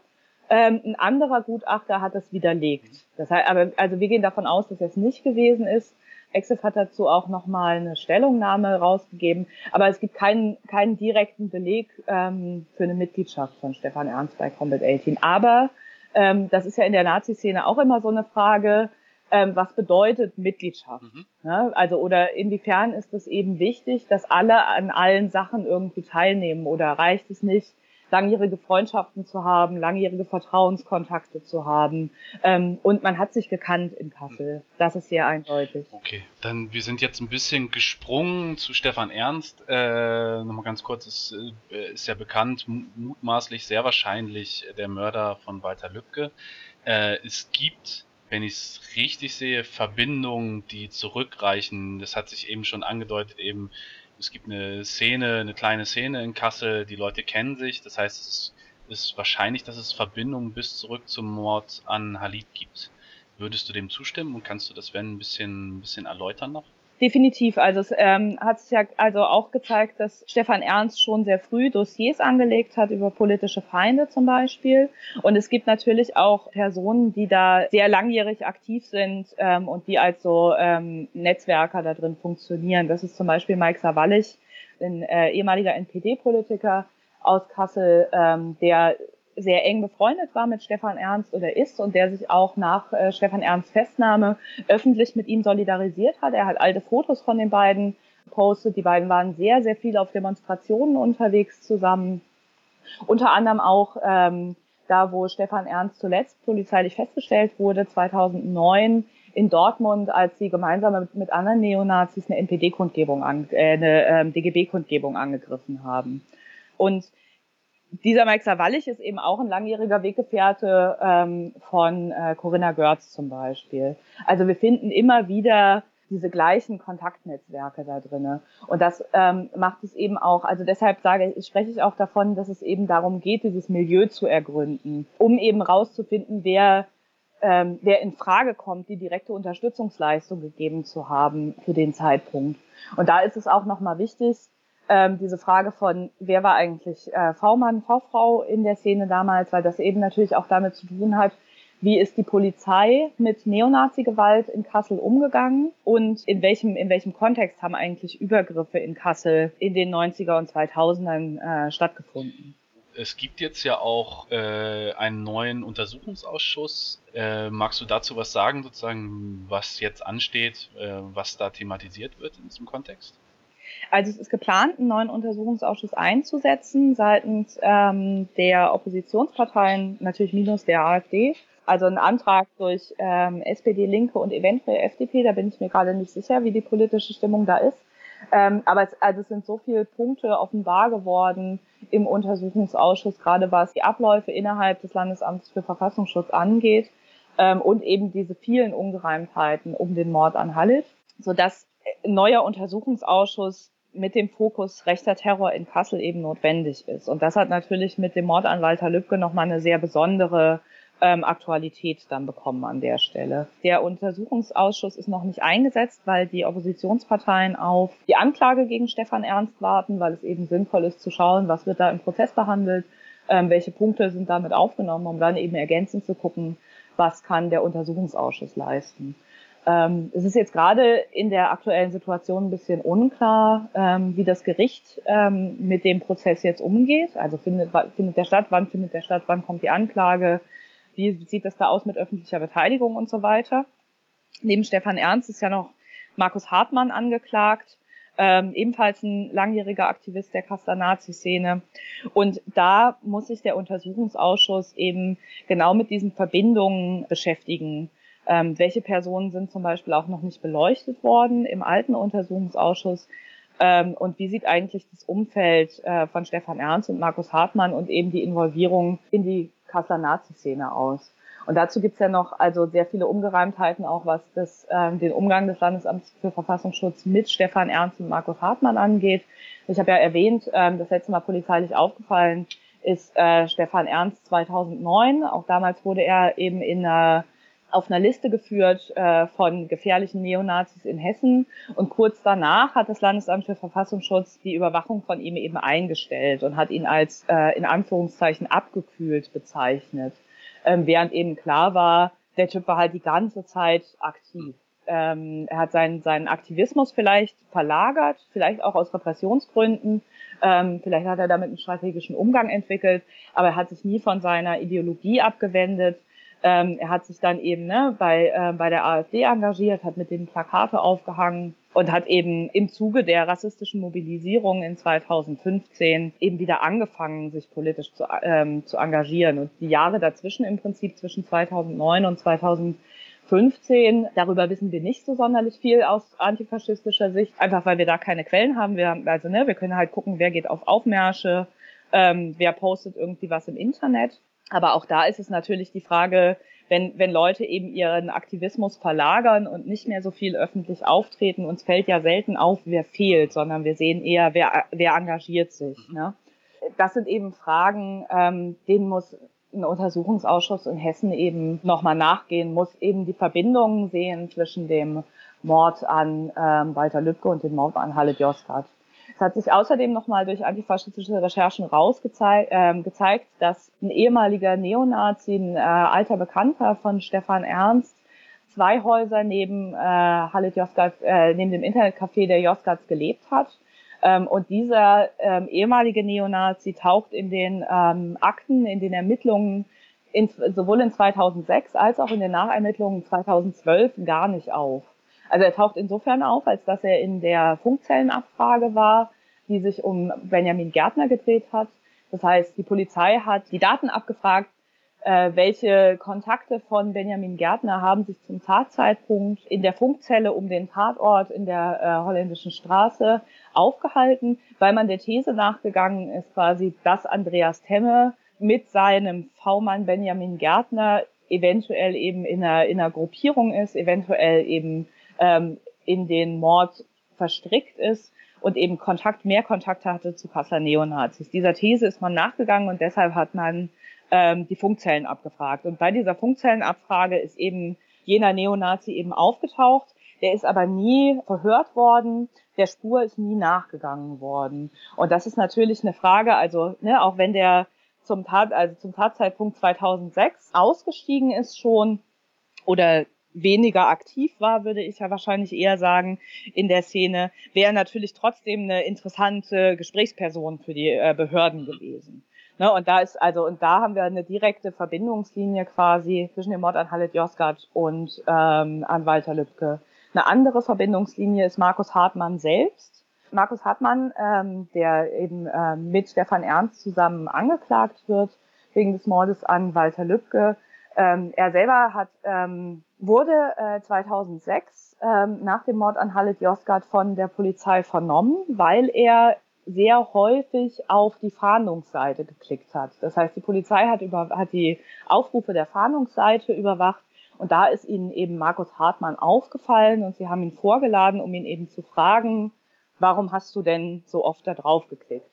ähm, ein anderer Gutachter hat das widerlegt. Das heißt, aber, also wir gehen davon aus, dass es nicht gewesen ist. Exif hat dazu auch nochmal eine Stellungnahme rausgegeben, aber es gibt keinen, keinen direkten Beleg ähm, für eine Mitgliedschaft von Stefan Ernst bei Combat 18. Aber ähm, das ist ja in der Nazi-Szene auch immer so eine Frage, ähm, was bedeutet Mitgliedschaft? Mhm. Ja, also oder inwiefern ist es eben wichtig, dass alle an allen Sachen irgendwie teilnehmen oder reicht es nicht, langjährige Freundschaften zu haben, langjährige Vertrauenskontakte zu haben. Ähm, und man hat sich gekannt in Kassel. Das ist sehr eindeutig. Okay, dann wir sind jetzt ein bisschen gesprungen zu Stefan Ernst. Äh, Nochmal ganz kurz, ist, äh, ist ja bekannt, mutmaßlich sehr wahrscheinlich der Mörder von Walter Lübcke. Äh, es gibt wenn ich es richtig sehe, Verbindungen, die zurückreichen. Das hat sich eben schon angedeutet, eben es gibt eine Szene, eine kleine Szene in Kassel, die Leute kennen sich, das heißt, es ist wahrscheinlich, dass es Verbindungen bis zurück zum Mord an Halid gibt. Würdest du dem zustimmen und kannst du das, wenn, ein bisschen, ein bisschen erläutern noch? Definitiv. Also es ähm, hat sich ja also auch gezeigt, dass Stefan Ernst schon sehr früh Dossiers angelegt hat über politische Feinde zum Beispiel. Und es gibt natürlich auch Personen, die da sehr langjährig aktiv sind ähm, und die als so ähm, Netzwerker da drin funktionieren. Das ist zum Beispiel Mike Sawallich, ein äh, ehemaliger NPD-Politiker aus Kassel, ähm, der sehr eng befreundet war mit Stefan Ernst oder ist und der sich auch nach äh, Stefan Ernst Festnahme öffentlich mit ihm solidarisiert hat. Er hat alte Fotos von den beiden postet. Die beiden waren sehr, sehr viel auf Demonstrationen unterwegs zusammen. Unter anderem auch ähm, da, wo Stefan Ernst zuletzt polizeilich festgestellt wurde, 2009 in Dortmund, als sie gemeinsam mit, mit anderen Neonazis eine NPD-Kundgebung, äh, eine ähm, DGB-Kundgebung angegriffen haben. Und dieser Mike Sawallich ist eben auch ein langjähriger Weggefährte ähm, von äh, Corinna Görz zum Beispiel. Also wir finden immer wieder diese gleichen Kontaktnetzwerke da drinne. Und das ähm, macht es eben auch, also deshalb sage ich, spreche ich auch davon, dass es eben darum geht, dieses Milieu zu ergründen, um eben rauszufinden, wer, ähm, wer in Frage kommt, die direkte Unterstützungsleistung gegeben zu haben für den Zeitpunkt. Und da ist es auch nochmal wichtig, ähm, diese Frage von, wer war eigentlich äh, V-Mann, V-Frau in der Szene damals, weil das eben natürlich auch damit zu tun hat, wie ist die Polizei mit Neonazi-Gewalt in Kassel umgegangen und in welchem, in welchem Kontext haben eigentlich Übergriffe in Kassel in den 90er und 2000ern äh, stattgefunden? Es gibt jetzt ja auch äh, einen neuen Untersuchungsausschuss. Äh, magst du dazu was sagen, sozusagen, was jetzt ansteht, äh, was da thematisiert wird in diesem Kontext? Also es ist geplant, einen neuen Untersuchungsausschuss einzusetzen seitens ähm, der Oppositionsparteien, natürlich minus der AfD. Also ein Antrag durch ähm, SPD, Linke und eventuell FDP, da bin ich mir gerade nicht sicher, wie die politische Stimmung da ist. Ähm, aber es, also es sind so viele Punkte offenbar geworden im Untersuchungsausschuss, gerade was die Abläufe innerhalb des Landesamts für Verfassungsschutz angeht ähm, und eben diese vielen Ungereimtheiten um den Mord an Halit, sodass neuer Untersuchungsausschuss mit dem Fokus rechter Terror in Kassel eben notwendig ist. Und das hat natürlich mit dem Mord an Walter Lübcke nochmal eine sehr besondere ähm, Aktualität dann bekommen an der Stelle. Der Untersuchungsausschuss ist noch nicht eingesetzt, weil die Oppositionsparteien auf die Anklage gegen Stefan Ernst warten, weil es eben sinnvoll ist zu schauen, was wird da im Prozess behandelt, ähm, welche Punkte sind damit aufgenommen, um dann eben ergänzend zu gucken, was kann der Untersuchungsausschuss leisten. Ähm, es ist jetzt gerade in der aktuellen Situation ein bisschen unklar, ähm, wie das Gericht ähm, mit dem Prozess jetzt umgeht. Also findet, findet der statt, wann findet der statt, wann kommt die Anklage, wie sieht das da aus mit öffentlicher Beteiligung und so weiter. Neben Stefan Ernst ist ja noch Markus Hartmann angeklagt, ähm, ebenfalls ein langjähriger Aktivist der Kasseler Nazi-Szene. Und da muss sich der Untersuchungsausschuss eben genau mit diesen Verbindungen beschäftigen ähm, welche Personen sind zum Beispiel auch noch nicht beleuchtet worden im alten Untersuchungsausschuss? Ähm, und wie sieht eigentlich das Umfeld äh, von Stefan Ernst und Markus Hartmann und eben die Involvierung in die Kasseler Nazi-Szene aus? Und dazu gibt's ja noch also sehr viele Ungereimtheiten, auch was das, ähm, den Umgang des Landesamts für Verfassungsschutz mit Stefan Ernst und Markus Hartmann angeht. Ich habe ja erwähnt, ähm, das letzte Mal polizeilich aufgefallen ist äh, Stefan Ernst 2009. Auch damals wurde er eben in einer auf einer Liste geführt äh, von gefährlichen Neonazis in Hessen. Und kurz danach hat das Landesamt für Verfassungsschutz die Überwachung von ihm eben eingestellt und hat ihn als äh, in Anführungszeichen abgekühlt bezeichnet. Ähm, während eben klar war, der Typ war halt die ganze Zeit aktiv. Ähm, er hat seinen, seinen Aktivismus vielleicht verlagert, vielleicht auch aus Repressionsgründen. Ähm, vielleicht hat er damit einen strategischen Umgang entwickelt, aber er hat sich nie von seiner Ideologie abgewendet ähm, er hat sich dann eben ne, bei, äh, bei der AfD engagiert, hat mit den Plakate aufgehangen und hat eben im Zuge der rassistischen Mobilisierung in 2015 eben wieder angefangen, sich politisch zu, ähm, zu engagieren. Und die Jahre dazwischen im Prinzip zwischen 2009 und 2015, darüber wissen wir nicht so sonderlich viel aus antifaschistischer Sicht, einfach weil wir da keine Quellen haben. Wir haben also ne, wir können halt gucken, wer geht auf Aufmärsche, ähm, wer postet irgendwie was im Internet. Aber auch da ist es natürlich die Frage, wenn, wenn Leute eben ihren Aktivismus verlagern und nicht mehr so viel öffentlich auftreten, uns fällt ja selten auf, wer fehlt, sondern wir sehen eher, wer, wer engagiert sich. Ne? Das sind eben Fragen, ähm, denen muss ein Untersuchungsausschuss in Hessen eben nochmal nachgehen, muss eben die Verbindungen sehen zwischen dem Mord an ähm, Walter Lübcke und dem Mord an Halle Josgat. Es hat sich außerdem nochmal durch antifaschistische Recherchen rausgezeigt, äh, gezeigt, dass ein ehemaliger Neonazi, ein äh, alter Bekannter von Stefan Ernst, zwei Häuser neben äh, Halle Josgat, äh, neben dem Internetcafé der Josgats gelebt hat. Ähm, und dieser ähm, ehemalige Neonazi taucht in den ähm, Akten, in den Ermittlungen in, sowohl in 2006 als auch in den Nachermittlungen 2012 gar nicht auf. Also er taucht insofern auf, als dass er in der Funkzellenabfrage war, die sich um Benjamin Gärtner gedreht hat. Das heißt, die Polizei hat die Daten abgefragt, äh, welche Kontakte von Benjamin Gärtner haben sich zum Tatzeitpunkt in der Funkzelle um den Tatort in der äh, holländischen Straße aufgehalten, weil man der These nachgegangen ist, quasi, dass Andreas Temme mit seinem V-Mann Benjamin Gärtner eventuell eben in einer, in einer Gruppierung ist, eventuell eben ähm, in den Mord verstrickt ist und eben Kontakt, mehr Kontakt hatte zu Kasseler Neonazis. Dieser These ist man nachgegangen und deshalb hat man ähm, die Funkzellen abgefragt. Und bei dieser Funkzellenabfrage ist eben jener Neonazi eben aufgetaucht. Der ist aber nie verhört worden, der Spur ist nie nachgegangen worden. Und das ist natürlich eine Frage, also ne, auch wenn der zum Tat, also zum Tatzeitpunkt 2006 ausgestiegen ist schon oder weniger aktiv war, würde ich ja wahrscheinlich eher sagen, in der Szene, wäre natürlich trotzdem eine interessante Gesprächsperson für die äh, Behörden gewesen. Ne, und da ist also und da haben wir eine direkte Verbindungslinie quasi zwischen dem Mord an Halit Josgat und ähm, an Walter Lübcke. Eine andere Verbindungslinie ist Markus Hartmann selbst. Markus Hartmann, ähm, der eben äh, mit Stefan Ernst zusammen angeklagt wird wegen des Mordes an Walter Lübcke. Ähm, er selber hat ähm, wurde äh, 2006 ähm, nach dem Mord an Halit Yozgat von der Polizei vernommen, weil er sehr häufig auf die Fahndungsseite geklickt hat. Das heißt, die Polizei hat, über, hat die Aufrufe der Fahndungsseite überwacht und da ist ihnen eben Markus Hartmann aufgefallen und sie haben ihn vorgeladen, um ihn eben zu fragen, warum hast du denn so oft da drauf geklickt?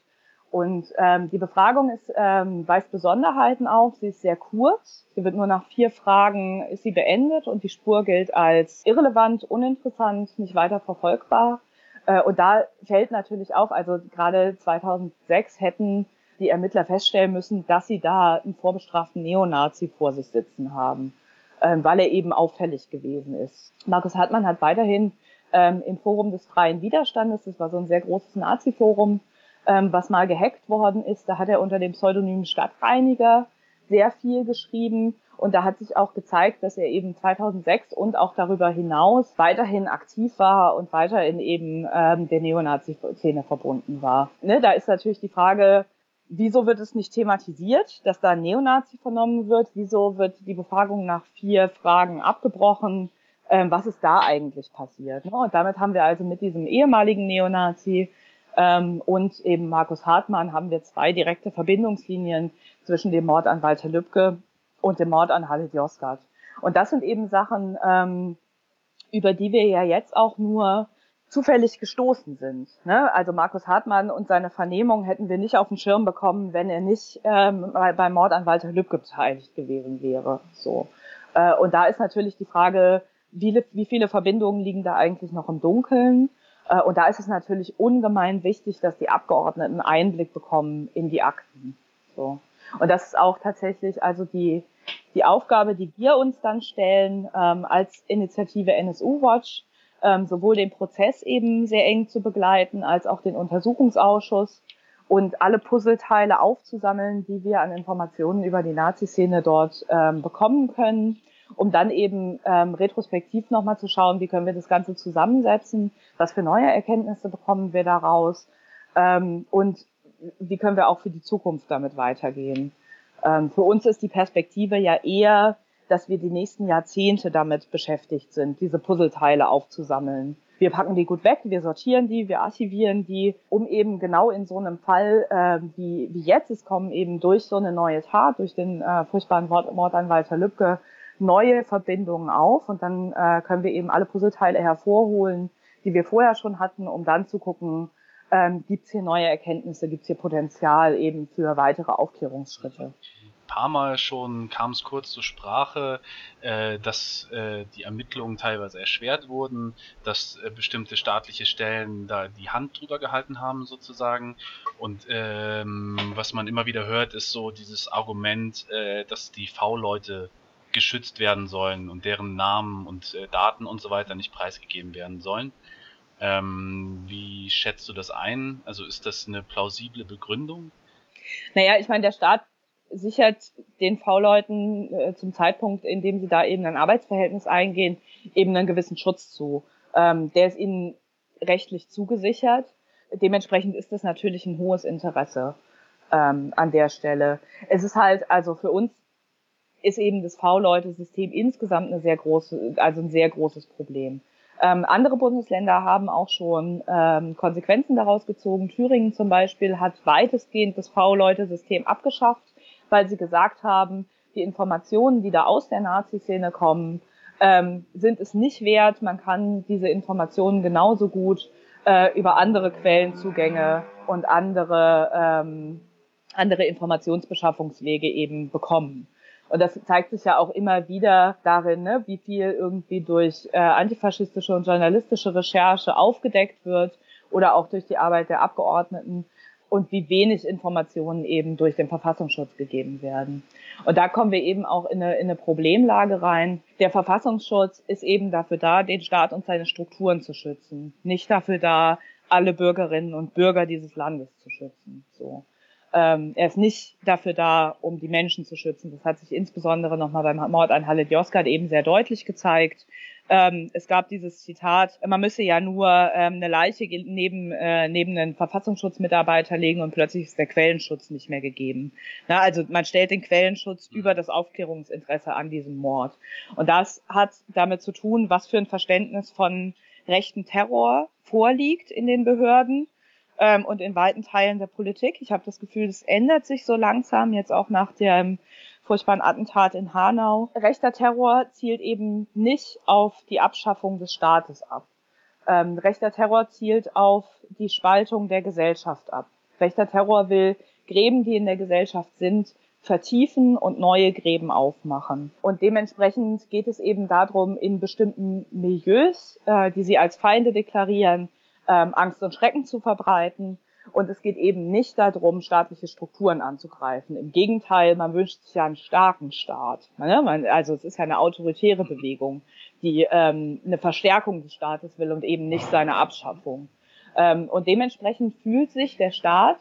Und ähm, die Befragung ist, ähm, weist Besonderheiten auf. Sie ist sehr kurz. Sie wird nur nach vier Fragen ist sie beendet und die Spur gilt als irrelevant, uninteressant, nicht weiter verfolgbar. Äh, und da fällt natürlich auf, also gerade 2006 hätten die Ermittler feststellen müssen, dass sie da einen vorbestraften Neonazi vor sich sitzen haben, ähm, weil er eben auffällig gewesen ist. Markus Hartmann hat weiterhin ähm, im Forum des freien Widerstandes, das war so ein sehr großes Nazi-Forum, ähm, was mal gehackt worden ist. Da hat er unter dem Pseudonym Stadtreiniger sehr viel geschrieben. Und da hat sich auch gezeigt, dass er eben 2006 und auch darüber hinaus weiterhin aktiv war und weiterhin eben ähm, der Neonazi-Szene verbunden war. Ne, da ist natürlich die Frage, wieso wird es nicht thematisiert, dass da ein Neonazi vernommen wird? Wieso wird die Befragung nach vier Fragen abgebrochen? Ähm, was ist da eigentlich passiert? Ne? Und damit haben wir also mit diesem ehemaligen Neonazi ähm, und eben Markus Hartmann haben wir zwei direkte Verbindungslinien zwischen dem Mord an Walter Lübcke und dem Mord an Halit Yozgat. Und das sind eben Sachen, ähm, über die wir ja jetzt auch nur zufällig gestoßen sind. Ne? Also Markus Hartmann und seine Vernehmung hätten wir nicht auf den Schirm bekommen, wenn er nicht ähm, bei, beim Mord an Walter Lübcke beteiligt gewesen wäre. So. Äh, und da ist natürlich die Frage, wie, wie viele Verbindungen liegen da eigentlich noch im Dunkeln? Äh, und da ist es natürlich ungemein wichtig, dass die Abgeordneten Einblick bekommen in die Akten. So. Und das ist auch tatsächlich also die, die Aufgabe, die wir uns dann stellen ähm, als Initiative NSU Watch, ähm, sowohl den Prozess eben sehr eng zu begleiten, als auch den Untersuchungsausschuss und alle Puzzleteile aufzusammeln, die wir an Informationen über die Nazi-Szene dort ähm, bekommen können um dann eben ähm, retrospektiv nochmal zu schauen, wie können wir das Ganze zusammensetzen, was für neue Erkenntnisse bekommen wir daraus ähm, und wie können wir auch für die Zukunft damit weitergehen. Ähm, für uns ist die Perspektive ja eher, dass wir die nächsten Jahrzehnte damit beschäftigt sind, diese Puzzleteile aufzusammeln. Wir packen die gut weg, wir sortieren die, wir archivieren die, um eben genau in so einem Fall äh, wie, wie jetzt, es kommen eben durch so eine neue Tat, durch den äh, furchtbaren Mord, an Walter Lübcke, neue Verbindungen auf und dann äh, können wir eben alle Puzzleteile hervorholen, die wir vorher schon hatten, um dann zu gucken, ähm, gibt es hier neue Erkenntnisse, gibt es hier Potenzial eben für weitere Aufklärungsschritte paar Mal schon kam es kurz zur Sprache, äh, dass äh, die Ermittlungen teilweise erschwert wurden, dass äh, bestimmte staatliche Stellen da die Hand drüber gehalten haben sozusagen. Und ähm, was man immer wieder hört, ist so dieses Argument, äh, dass die V-Leute geschützt werden sollen und deren Namen und äh, Daten und so weiter nicht preisgegeben werden sollen. Ähm, wie schätzt du das ein? Also ist das eine plausible Begründung? Naja, ich meine, der Staat sichert den V-Leuten äh, zum Zeitpunkt, in dem sie da eben ein Arbeitsverhältnis eingehen, eben einen gewissen Schutz zu. Ähm, der ist ihnen rechtlich zugesichert. Dementsprechend ist das natürlich ein hohes Interesse ähm, an der Stelle. Es ist halt, also für uns ist eben das V-Leute-System insgesamt eine sehr große, also ein sehr großes Problem. Ähm, andere Bundesländer haben auch schon ähm, Konsequenzen daraus gezogen. Thüringen zum Beispiel hat weitestgehend das V-Leute-System abgeschafft weil sie gesagt haben, die Informationen, die da aus der Nazi-Szene kommen, ähm, sind es nicht wert. Man kann diese Informationen genauso gut äh, über andere Quellenzugänge und andere, ähm, andere Informationsbeschaffungswege eben bekommen. Und das zeigt sich ja auch immer wieder darin, ne, wie viel irgendwie durch äh, antifaschistische und journalistische Recherche aufgedeckt wird oder auch durch die Arbeit der Abgeordneten und wie wenig Informationen eben durch den Verfassungsschutz gegeben werden. Und da kommen wir eben auch in eine, in eine Problemlage rein. Der Verfassungsschutz ist eben dafür da, den Staat und seine Strukturen zu schützen, nicht dafür da, alle Bürgerinnen und Bürger dieses Landes zu schützen. So. Ähm, er ist nicht dafür da, um die Menschen zu schützen. Das hat sich insbesondere nochmal beim Mord an Halle Yozgat eben sehr deutlich gezeigt. Ähm, es gab dieses Zitat, man müsse ja nur ähm, eine Leiche neben, äh, neben einen Verfassungsschutzmitarbeiter legen und plötzlich ist der Quellenschutz nicht mehr gegeben. Na, also man stellt den Quellenschutz mhm. über das Aufklärungsinteresse an diesem Mord. Und das hat damit zu tun, was für ein Verständnis von rechten Terror vorliegt in den Behörden ähm, und in weiten Teilen der Politik. Ich habe das Gefühl, es ändert sich so langsam, jetzt auch nach dem furchtbaren Attentat in Hanau. Rechter Terror zielt eben nicht auf die Abschaffung des Staates ab. Ähm, rechter Terror zielt auf die Spaltung der Gesellschaft ab. Rechter Terror will Gräben, die in der Gesellschaft sind, vertiefen und neue Gräben aufmachen. Und dementsprechend geht es eben darum, in bestimmten Milieus, äh, die sie als Feinde deklarieren, ähm, Angst und Schrecken zu verbreiten und es geht eben nicht darum, staatliche Strukturen anzugreifen. Im Gegenteil, man wünscht sich ja einen starken Staat. Ne? Also es ist ja eine autoritäre Bewegung, die ähm, eine Verstärkung des Staates will und eben nicht seine Abschaffung. Ähm, und dementsprechend fühlt sich der Staat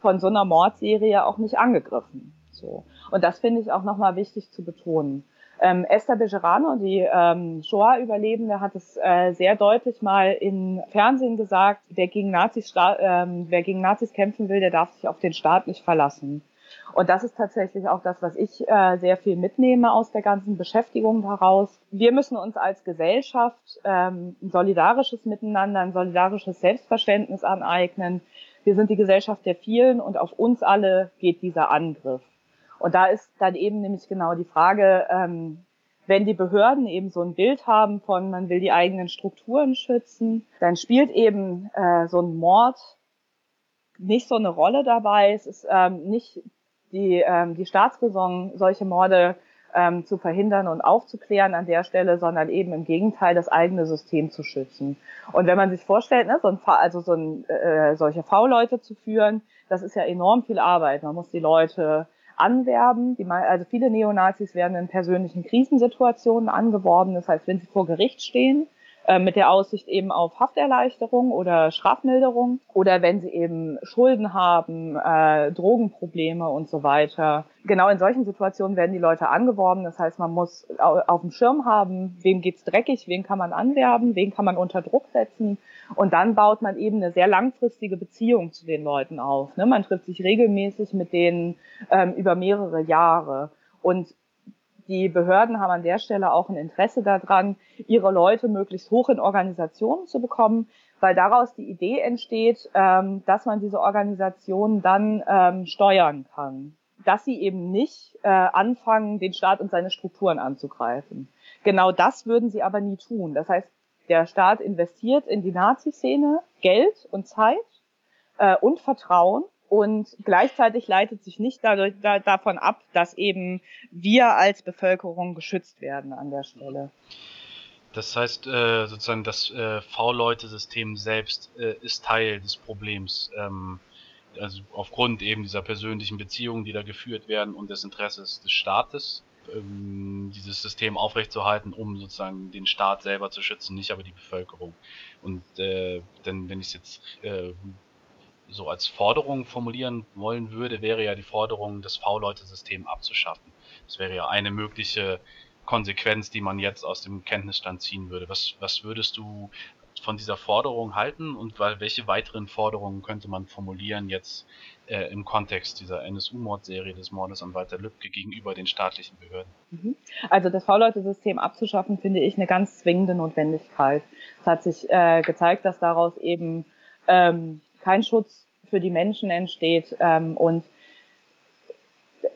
von so einer Mordserie auch nicht angegriffen. So. Und das finde ich auch nochmal wichtig zu betonen. Ähm, Esther Bejerano, die ähm, Shoah-Überlebende, hat es äh, sehr deutlich mal im Fernsehen gesagt, wer gegen, Nazis, ähm, wer gegen Nazis kämpfen will, der darf sich auf den Staat nicht verlassen. Und das ist tatsächlich auch das, was ich äh, sehr viel mitnehme aus der ganzen Beschäftigung daraus. Wir müssen uns als Gesellschaft ähm, ein solidarisches Miteinander, ein solidarisches Selbstverständnis aneignen. Wir sind die Gesellschaft der vielen und auf uns alle geht dieser Angriff. Und da ist dann eben nämlich genau die Frage, ähm, wenn die Behörden eben so ein Bild haben von, man will die eigenen Strukturen schützen, dann spielt eben äh, so ein Mord nicht so eine Rolle dabei. Es ist ähm, nicht die, ähm, die Staatsräson, solche Morde ähm, zu verhindern und aufzuklären an der Stelle, sondern eben im Gegenteil das eigene System zu schützen. Und wenn man sich vorstellt, ne, so ein, also so ein, äh, solche V-Leute zu führen, das ist ja enorm viel Arbeit. Man muss die Leute anwerben. Die, also viele Neonazis werden in persönlichen Krisensituationen angeworben. Das heißt, wenn sie vor Gericht stehen, mit der Aussicht eben auf Hafterleichterung oder Strafmilderung oder wenn sie eben Schulden haben, äh, Drogenprobleme und so weiter. Genau in solchen Situationen werden die Leute angeworben. Das heißt, man muss auf dem Schirm haben, wem geht's dreckig, wen kann man anwerben, wen kann man unter Druck setzen. Und dann baut man eben eine sehr langfristige Beziehung zu den Leuten auf. Ne? Man trifft sich regelmäßig mit denen ähm, über mehrere Jahre. Und die Behörden haben an der Stelle auch ein Interesse daran, ihre Leute möglichst hoch in Organisationen zu bekommen, weil daraus die Idee entsteht, ähm, dass man diese Organisationen dann ähm, steuern kann. dass sie eben nicht äh, anfangen, den Staat und seine Strukturen anzugreifen. Genau das würden sie aber nie tun. Das heißt, der Staat investiert in die Nazi-Szene Geld und Zeit äh, und Vertrauen und gleichzeitig leitet sich nicht dadurch, da, davon ab, dass eben wir als Bevölkerung geschützt werden an der Stelle. Das heißt, äh, sozusagen das äh, V-Leute-System selbst äh, ist Teil des Problems. Ähm, also aufgrund eben dieser persönlichen Beziehungen, die da geführt werden und des Interesses des Staates, ähm, dieses System aufrechtzuerhalten, um sozusagen den Staat selber zu schützen, nicht aber die Bevölkerung. Und äh, denn wenn ich es jetzt äh, so als Forderung formulieren wollen würde, wäre ja die Forderung, das V-Leute-System abzuschaffen. Das wäre ja eine mögliche Konsequenz, die man jetzt aus dem Kenntnisstand ziehen würde. Was, was würdest du von dieser Forderung halten und welche weiteren Forderungen könnte man formulieren jetzt äh, im Kontext dieser NSU-Mordserie des Mordes an Walter Lübcke gegenüber den staatlichen Behörden? Mhm. Also das V-Leute-System abzuschaffen, finde ich eine ganz zwingende Notwendigkeit. Es hat sich äh, gezeigt, dass daraus eben ähm, kein Schutz für die Menschen entsteht ähm, und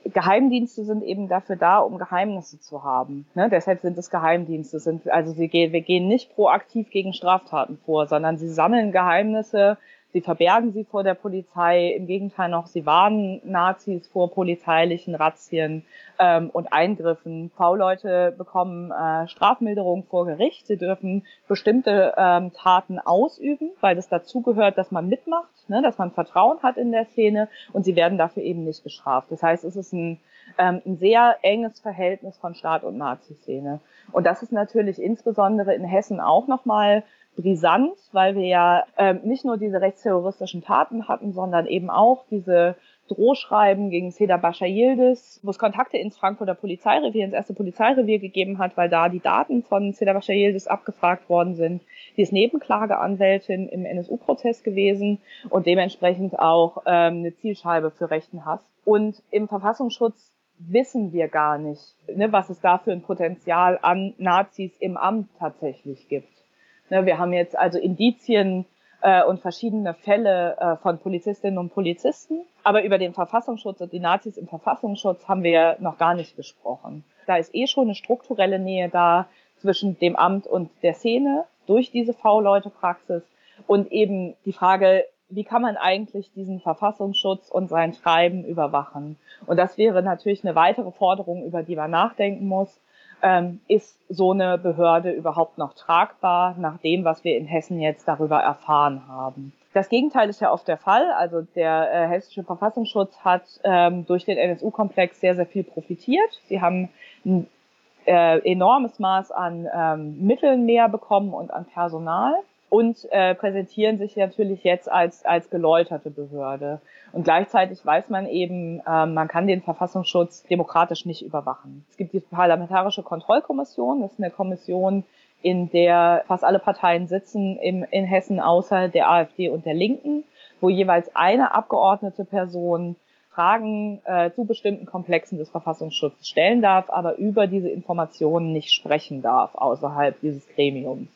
Geheimdienste sind eben dafür da, um Geheimnisse zu haben. Ne? Deshalb sind es Geheimdienste. Sind, also sie gehen, wir gehen nicht proaktiv gegen Straftaten vor, sondern sie sammeln Geheimnisse, Sie verbergen sie vor der Polizei. Im Gegenteil noch, sie warnen Nazis vor polizeilichen Razzien ähm, und Eingriffen. V-Leute bekommen äh, Strafmilderung vor Gericht. Sie dürfen bestimmte ähm, Taten ausüben, weil das dazugehört, dass man mitmacht, ne, dass man Vertrauen hat in der Szene und sie werden dafür eben nicht bestraft. Das heißt, es ist ein, ähm, ein sehr enges Verhältnis von Staat und Nazi-Szene. Und das ist natürlich insbesondere in Hessen auch nochmal brisant, weil wir ja ähm, nicht nur diese rechtsterroristischen Taten hatten, sondern eben auch diese Drohschreiben gegen Seda Bascha Yildiz, wo es Kontakte ins Frankfurter Polizeirevier, ins erste Polizeirevier gegeben hat, weil da die Daten von Seda Bascha Yildiz abgefragt worden sind. Die ist Nebenklageanwältin im NSU-Prozess gewesen und dementsprechend auch ähm, eine Zielscheibe für rechten Hass. Und im Verfassungsschutz wissen wir gar nicht, ne, was es da für ein Potenzial an Nazis im Amt tatsächlich gibt. Ne, wir haben jetzt also Indizien äh, und verschiedene Fälle äh, von Polizistinnen und Polizisten, aber über den Verfassungsschutz und die Nazis im Verfassungsschutz haben wir noch gar nicht gesprochen. Da ist eh schon eine strukturelle Nähe da zwischen dem Amt und der Szene durch diese V-Leute-Praxis und eben die Frage, wie kann man eigentlich diesen Verfassungsschutz und sein Schreiben überwachen? Und das wäre natürlich eine weitere Forderung, über die man nachdenken muss ähm, ist so eine Behörde überhaupt noch tragbar, nach dem, was wir in Hessen jetzt darüber erfahren haben. Das Gegenteil ist ja oft der Fall. Also der äh, hessische Verfassungsschutz hat ähm, durch den NSU-Komplex sehr, sehr viel profitiert. Sie haben ein äh, enormes Maß an ähm, Mitteln mehr bekommen und an Personal und äh, präsentieren sich natürlich jetzt als, als geläuterte Behörde. Und gleichzeitig weiß man eben, äh, man kann den Verfassungsschutz demokratisch nicht überwachen. Es gibt die Parlamentarische Kontrollkommission, das ist eine Kommission, in der fast alle Parteien sitzen im, in Hessen außer der AfD und der Linken, wo jeweils eine abgeordnete Person Fragen äh, zu bestimmten Komplexen des Verfassungsschutzes stellen darf, aber über diese Informationen nicht sprechen darf außerhalb dieses Gremiums.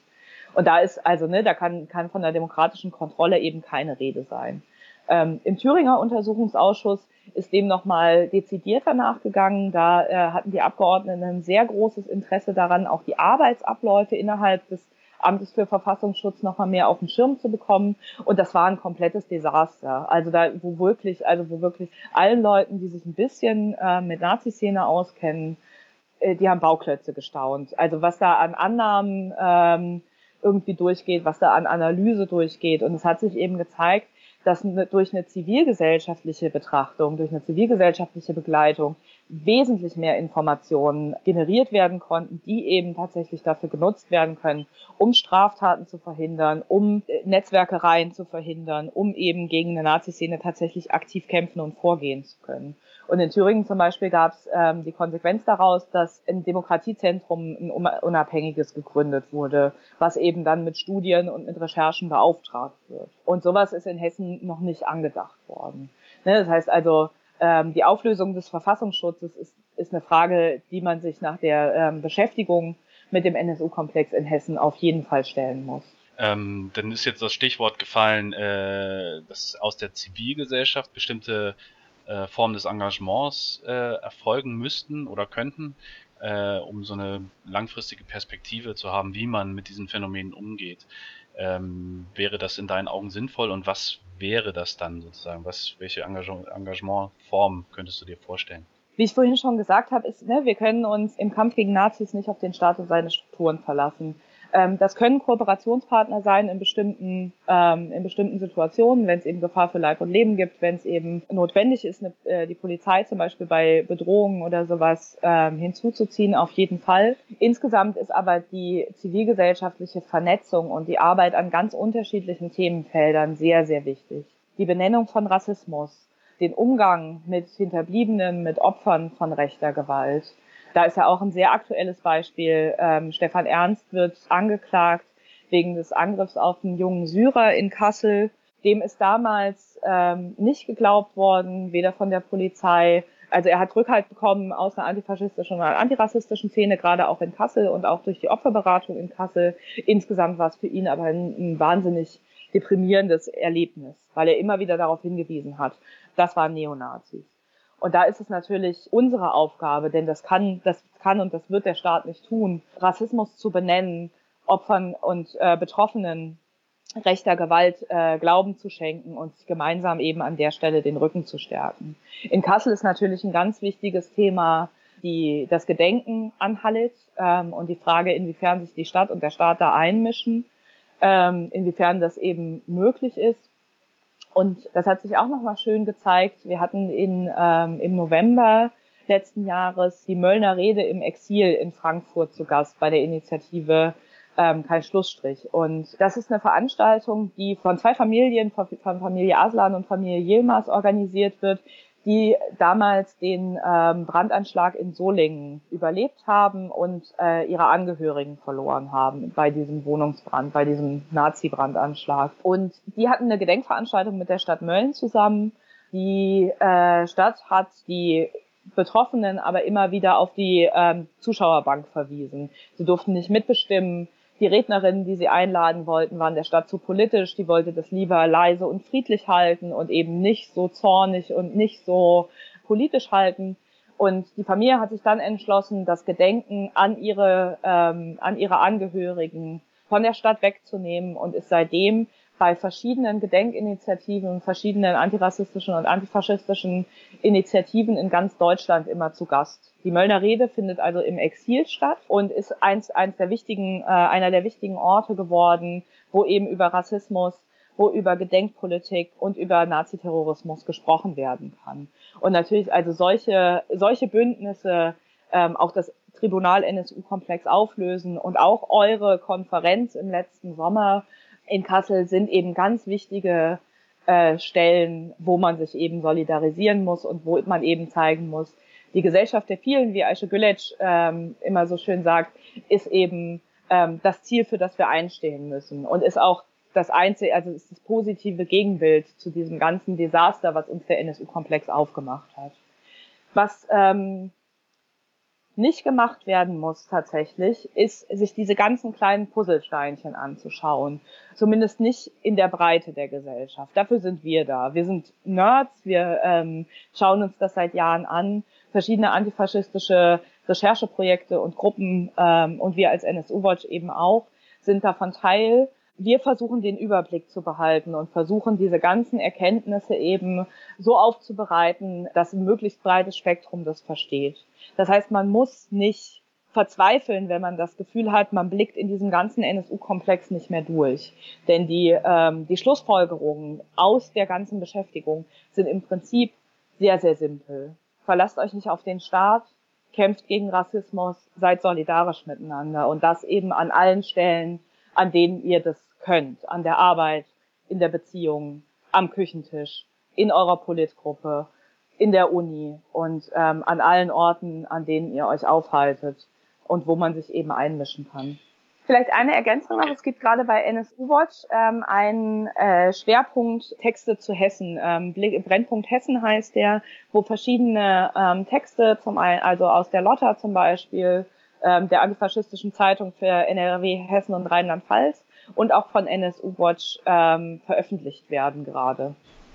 Und da ist also, ne, da kann, kann von der demokratischen Kontrolle eben keine Rede sein. Ähm, Im Thüringer Untersuchungsausschuss ist dem nochmal dezidierter nachgegangen. Da äh, hatten die Abgeordneten ein sehr großes Interesse daran, auch die Arbeitsabläufe innerhalb des Amtes für Verfassungsschutz nochmal mehr auf den Schirm zu bekommen. Und das war ein komplettes Desaster. Also da, wo wirklich, also wo wirklich allen Leuten, die sich ein bisschen äh, mit Nazi-Szene auskennen, äh, die haben Bauklötze gestaunt. Also was da an Annahmen ähm, irgendwie durchgeht, was da an Analyse durchgeht. Und es hat sich eben gezeigt, dass durch eine zivilgesellschaftliche Betrachtung, durch eine zivilgesellschaftliche Begleitung wesentlich mehr Informationen generiert werden konnten, die eben tatsächlich dafür genutzt werden können, um Straftaten zu verhindern, um äh, Netzwerkereien zu verhindern, um eben gegen eine Nazi-Szene tatsächlich aktiv kämpfen und vorgehen zu können. Und in Thüringen zum Beispiel gab es ähm, die Konsequenz daraus, dass ein Demokratiezentrum ein unabhängiges gegründet wurde, was eben dann mit Studien und mit Recherchen beauftragt wird. Und sowas ist in Hessen noch nicht angedacht worden. Ne? Das heißt also, ähm, die Auflösung des Verfassungsschutzes ist, ist eine Frage, die man sich nach der ähm, Beschäftigung mit dem NSU-Komplex in Hessen auf jeden Fall stellen muss. Ähm, dann ist jetzt das Stichwort gefallen, äh, dass aus der Zivilgesellschaft bestimmte äh, Formen des Engagements äh, erfolgen müssten oder könnten, äh, um so eine langfristige Perspektive zu haben, wie man mit diesen Phänomenen umgeht. Ähm, wäre das in deinen Augen sinnvoll und was wäre das dann sozusagen? Was, welche Engagement, Engagementform könntest du dir vorstellen? Wie ich vorhin schon gesagt habe, ist, ne, wir können uns im Kampf gegen Nazis nicht auf den Staat und seine Strukturen verlassen. Ähm, das können Kooperationspartner sein in bestimmten, ähm, in bestimmten Situationen, wenn es eben Gefahr für Leib und Leben gibt, wenn es eben notwendig ist, eine, äh, die Polizei zum Beispiel bei Bedrohungen oder sowas ähm, hinzuzuziehen, auf jeden Fall. Insgesamt ist aber die zivilgesellschaftliche Vernetzung und die Arbeit an ganz unterschiedlichen Themenfeldern sehr, sehr wichtig. Die Benennung von Rassismus, den Umgang mit Hinterbliebenen, mit Opfern von rechter Gewalt, da ist ja auch ein sehr aktuelles Beispiel. Ähm, Stefan Ernst wird angeklagt wegen des Angriffs auf einen jungen Syrer in Kassel. Dem ist damals ähm, nicht geglaubt worden, weder von der Polizei. Also er hat Rückhalt bekommen aus einer antifaschistischen oder antirassistischen Szene, gerade auch in Kassel und auch durch die Opferberatung in Kassel. Insgesamt war es für ihn aber ein, ein wahnsinnig deprimierendes Erlebnis, weil er immer wieder darauf hingewiesen hat, das waren Neonazis. Und da ist es natürlich unsere Aufgabe, denn das kann, das kann und das wird der Staat nicht tun, Rassismus zu benennen, Opfern und äh, Betroffenen rechter Gewalt äh, Glauben zu schenken und gemeinsam eben an der Stelle den Rücken zu stärken. In Kassel ist natürlich ein ganz wichtiges Thema die, das Gedenken an Halit ähm, und die Frage, inwiefern sich die Stadt und der Staat da einmischen, ähm, inwiefern das eben möglich ist. Und das hat sich auch nochmal schön gezeigt. Wir hatten in, ähm, im November letzten Jahres die Möllner Rede im Exil in Frankfurt zu Gast bei der Initiative ähm, Kein Schlussstrich. Und das ist eine Veranstaltung, die von zwei Familien, von Familie Aslan und Familie Yilmaz organisiert wird, die damals den ähm, Brandanschlag in Solingen überlebt haben und äh, ihre Angehörigen verloren haben bei diesem Wohnungsbrand, bei diesem Nazi-Brandanschlag. Und die hatten eine Gedenkveranstaltung mit der Stadt Mölln zusammen. Die äh, Stadt hat die Betroffenen aber immer wieder auf die ähm, Zuschauerbank verwiesen. Sie durften nicht mitbestimmen, die Rednerinnen, die sie einladen wollten, waren der Stadt zu politisch. Die wollte das lieber leise und friedlich halten und eben nicht so zornig und nicht so politisch halten. Und die Familie hat sich dann entschlossen, das Gedenken an ihre, ähm, an ihre Angehörigen von der Stadt wegzunehmen und ist seitdem bei verschiedenen Gedenkinitiativen, verschiedenen antirassistischen und antifaschistischen Initiativen in ganz Deutschland immer zu Gast. Die Möllner Rede findet also im Exil statt und ist eins, eins der wichtigen, äh, einer der wichtigen Orte geworden, wo eben über Rassismus, wo über Gedenkpolitik und über Naziterrorismus gesprochen werden kann. Und natürlich also solche, solche Bündnisse, ähm, auch das Tribunal NSU-Komplex auflösen und auch eure Konferenz im letzten Sommer in Kassel sind eben ganz wichtige äh, Stellen, wo man sich eben solidarisieren muss und wo man eben zeigen muss, die Gesellschaft der vielen, wie Aisha Gülec ähm, immer so schön sagt, ist eben ähm, das Ziel, für das wir einstehen müssen und ist auch das einzige, also ist das positive Gegenbild zu diesem ganzen Desaster, was uns der NSU-Komplex aufgemacht hat. Was ähm, nicht gemacht werden muss tatsächlich, ist, sich diese ganzen kleinen Puzzlesteinchen anzuschauen. Zumindest nicht in der Breite der Gesellschaft. Dafür sind wir da. Wir sind Nerds, wir ähm, schauen uns das seit Jahren an. Verschiedene antifaschistische Rechercheprojekte und Gruppen ähm, und wir als NSU Watch eben auch sind davon Teil wir versuchen den Überblick zu behalten und versuchen diese ganzen Erkenntnisse eben so aufzubereiten, dass ein möglichst breites Spektrum das versteht. Das heißt, man muss nicht verzweifeln, wenn man das Gefühl hat, man blickt in diesem ganzen NSU-Komplex nicht mehr durch. Denn die, ähm, die Schlussfolgerungen aus der ganzen Beschäftigung sind im Prinzip sehr, sehr simpel. Verlasst euch nicht auf den Staat, kämpft gegen Rassismus, seid solidarisch miteinander und das eben an allen Stellen, an denen ihr das könnt, an der Arbeit, in der Beziehung, am Küchentisch, in eurer Politgruppe, in der Uni und ähm, an allen Orten, an denen ihr euch aufhaltet und wo man sich eben einmischen kann. Vielleicht eine Ergänzung noch. Es gibt gerade bei NSU Watch ähm, einen äh, Schwerpunkt Texte zu Hessen. Ähm, Brennpunkt Hessen heißt der, wo verschiedene ähm, Texte, zum einen, also aus der Lotta zum Beispiel, ähm, der antifaschistischen Zeitung für NRW, Hessen und Rheinland-Pfalz, und auch von NSU Watch ähm, veröffentlicht werden gerade.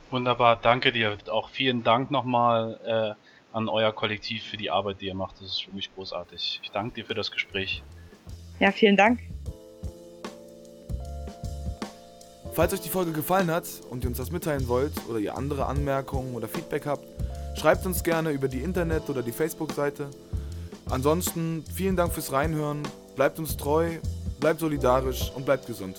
Wunderbar, danke dir. Auch vielen Dank nochmal äh, an euer Kollektiv für die Arbeit, die ihr macht. Das ist wirklich großartig. Ich danke dir für das Gespräch. Ja, vielen Dank. Falls euch die Folge gefallen hat und ihr uns das mitteilen wollt oder ihr andere Anmerkungen oder Feedback habt, schreibt uns gerne über die Internet- oder die Facebook-Seite. Ansonsten vielen Dank fürs Reinhören, bleibt uns treu, bleibt solidarisch und bleibt gesund.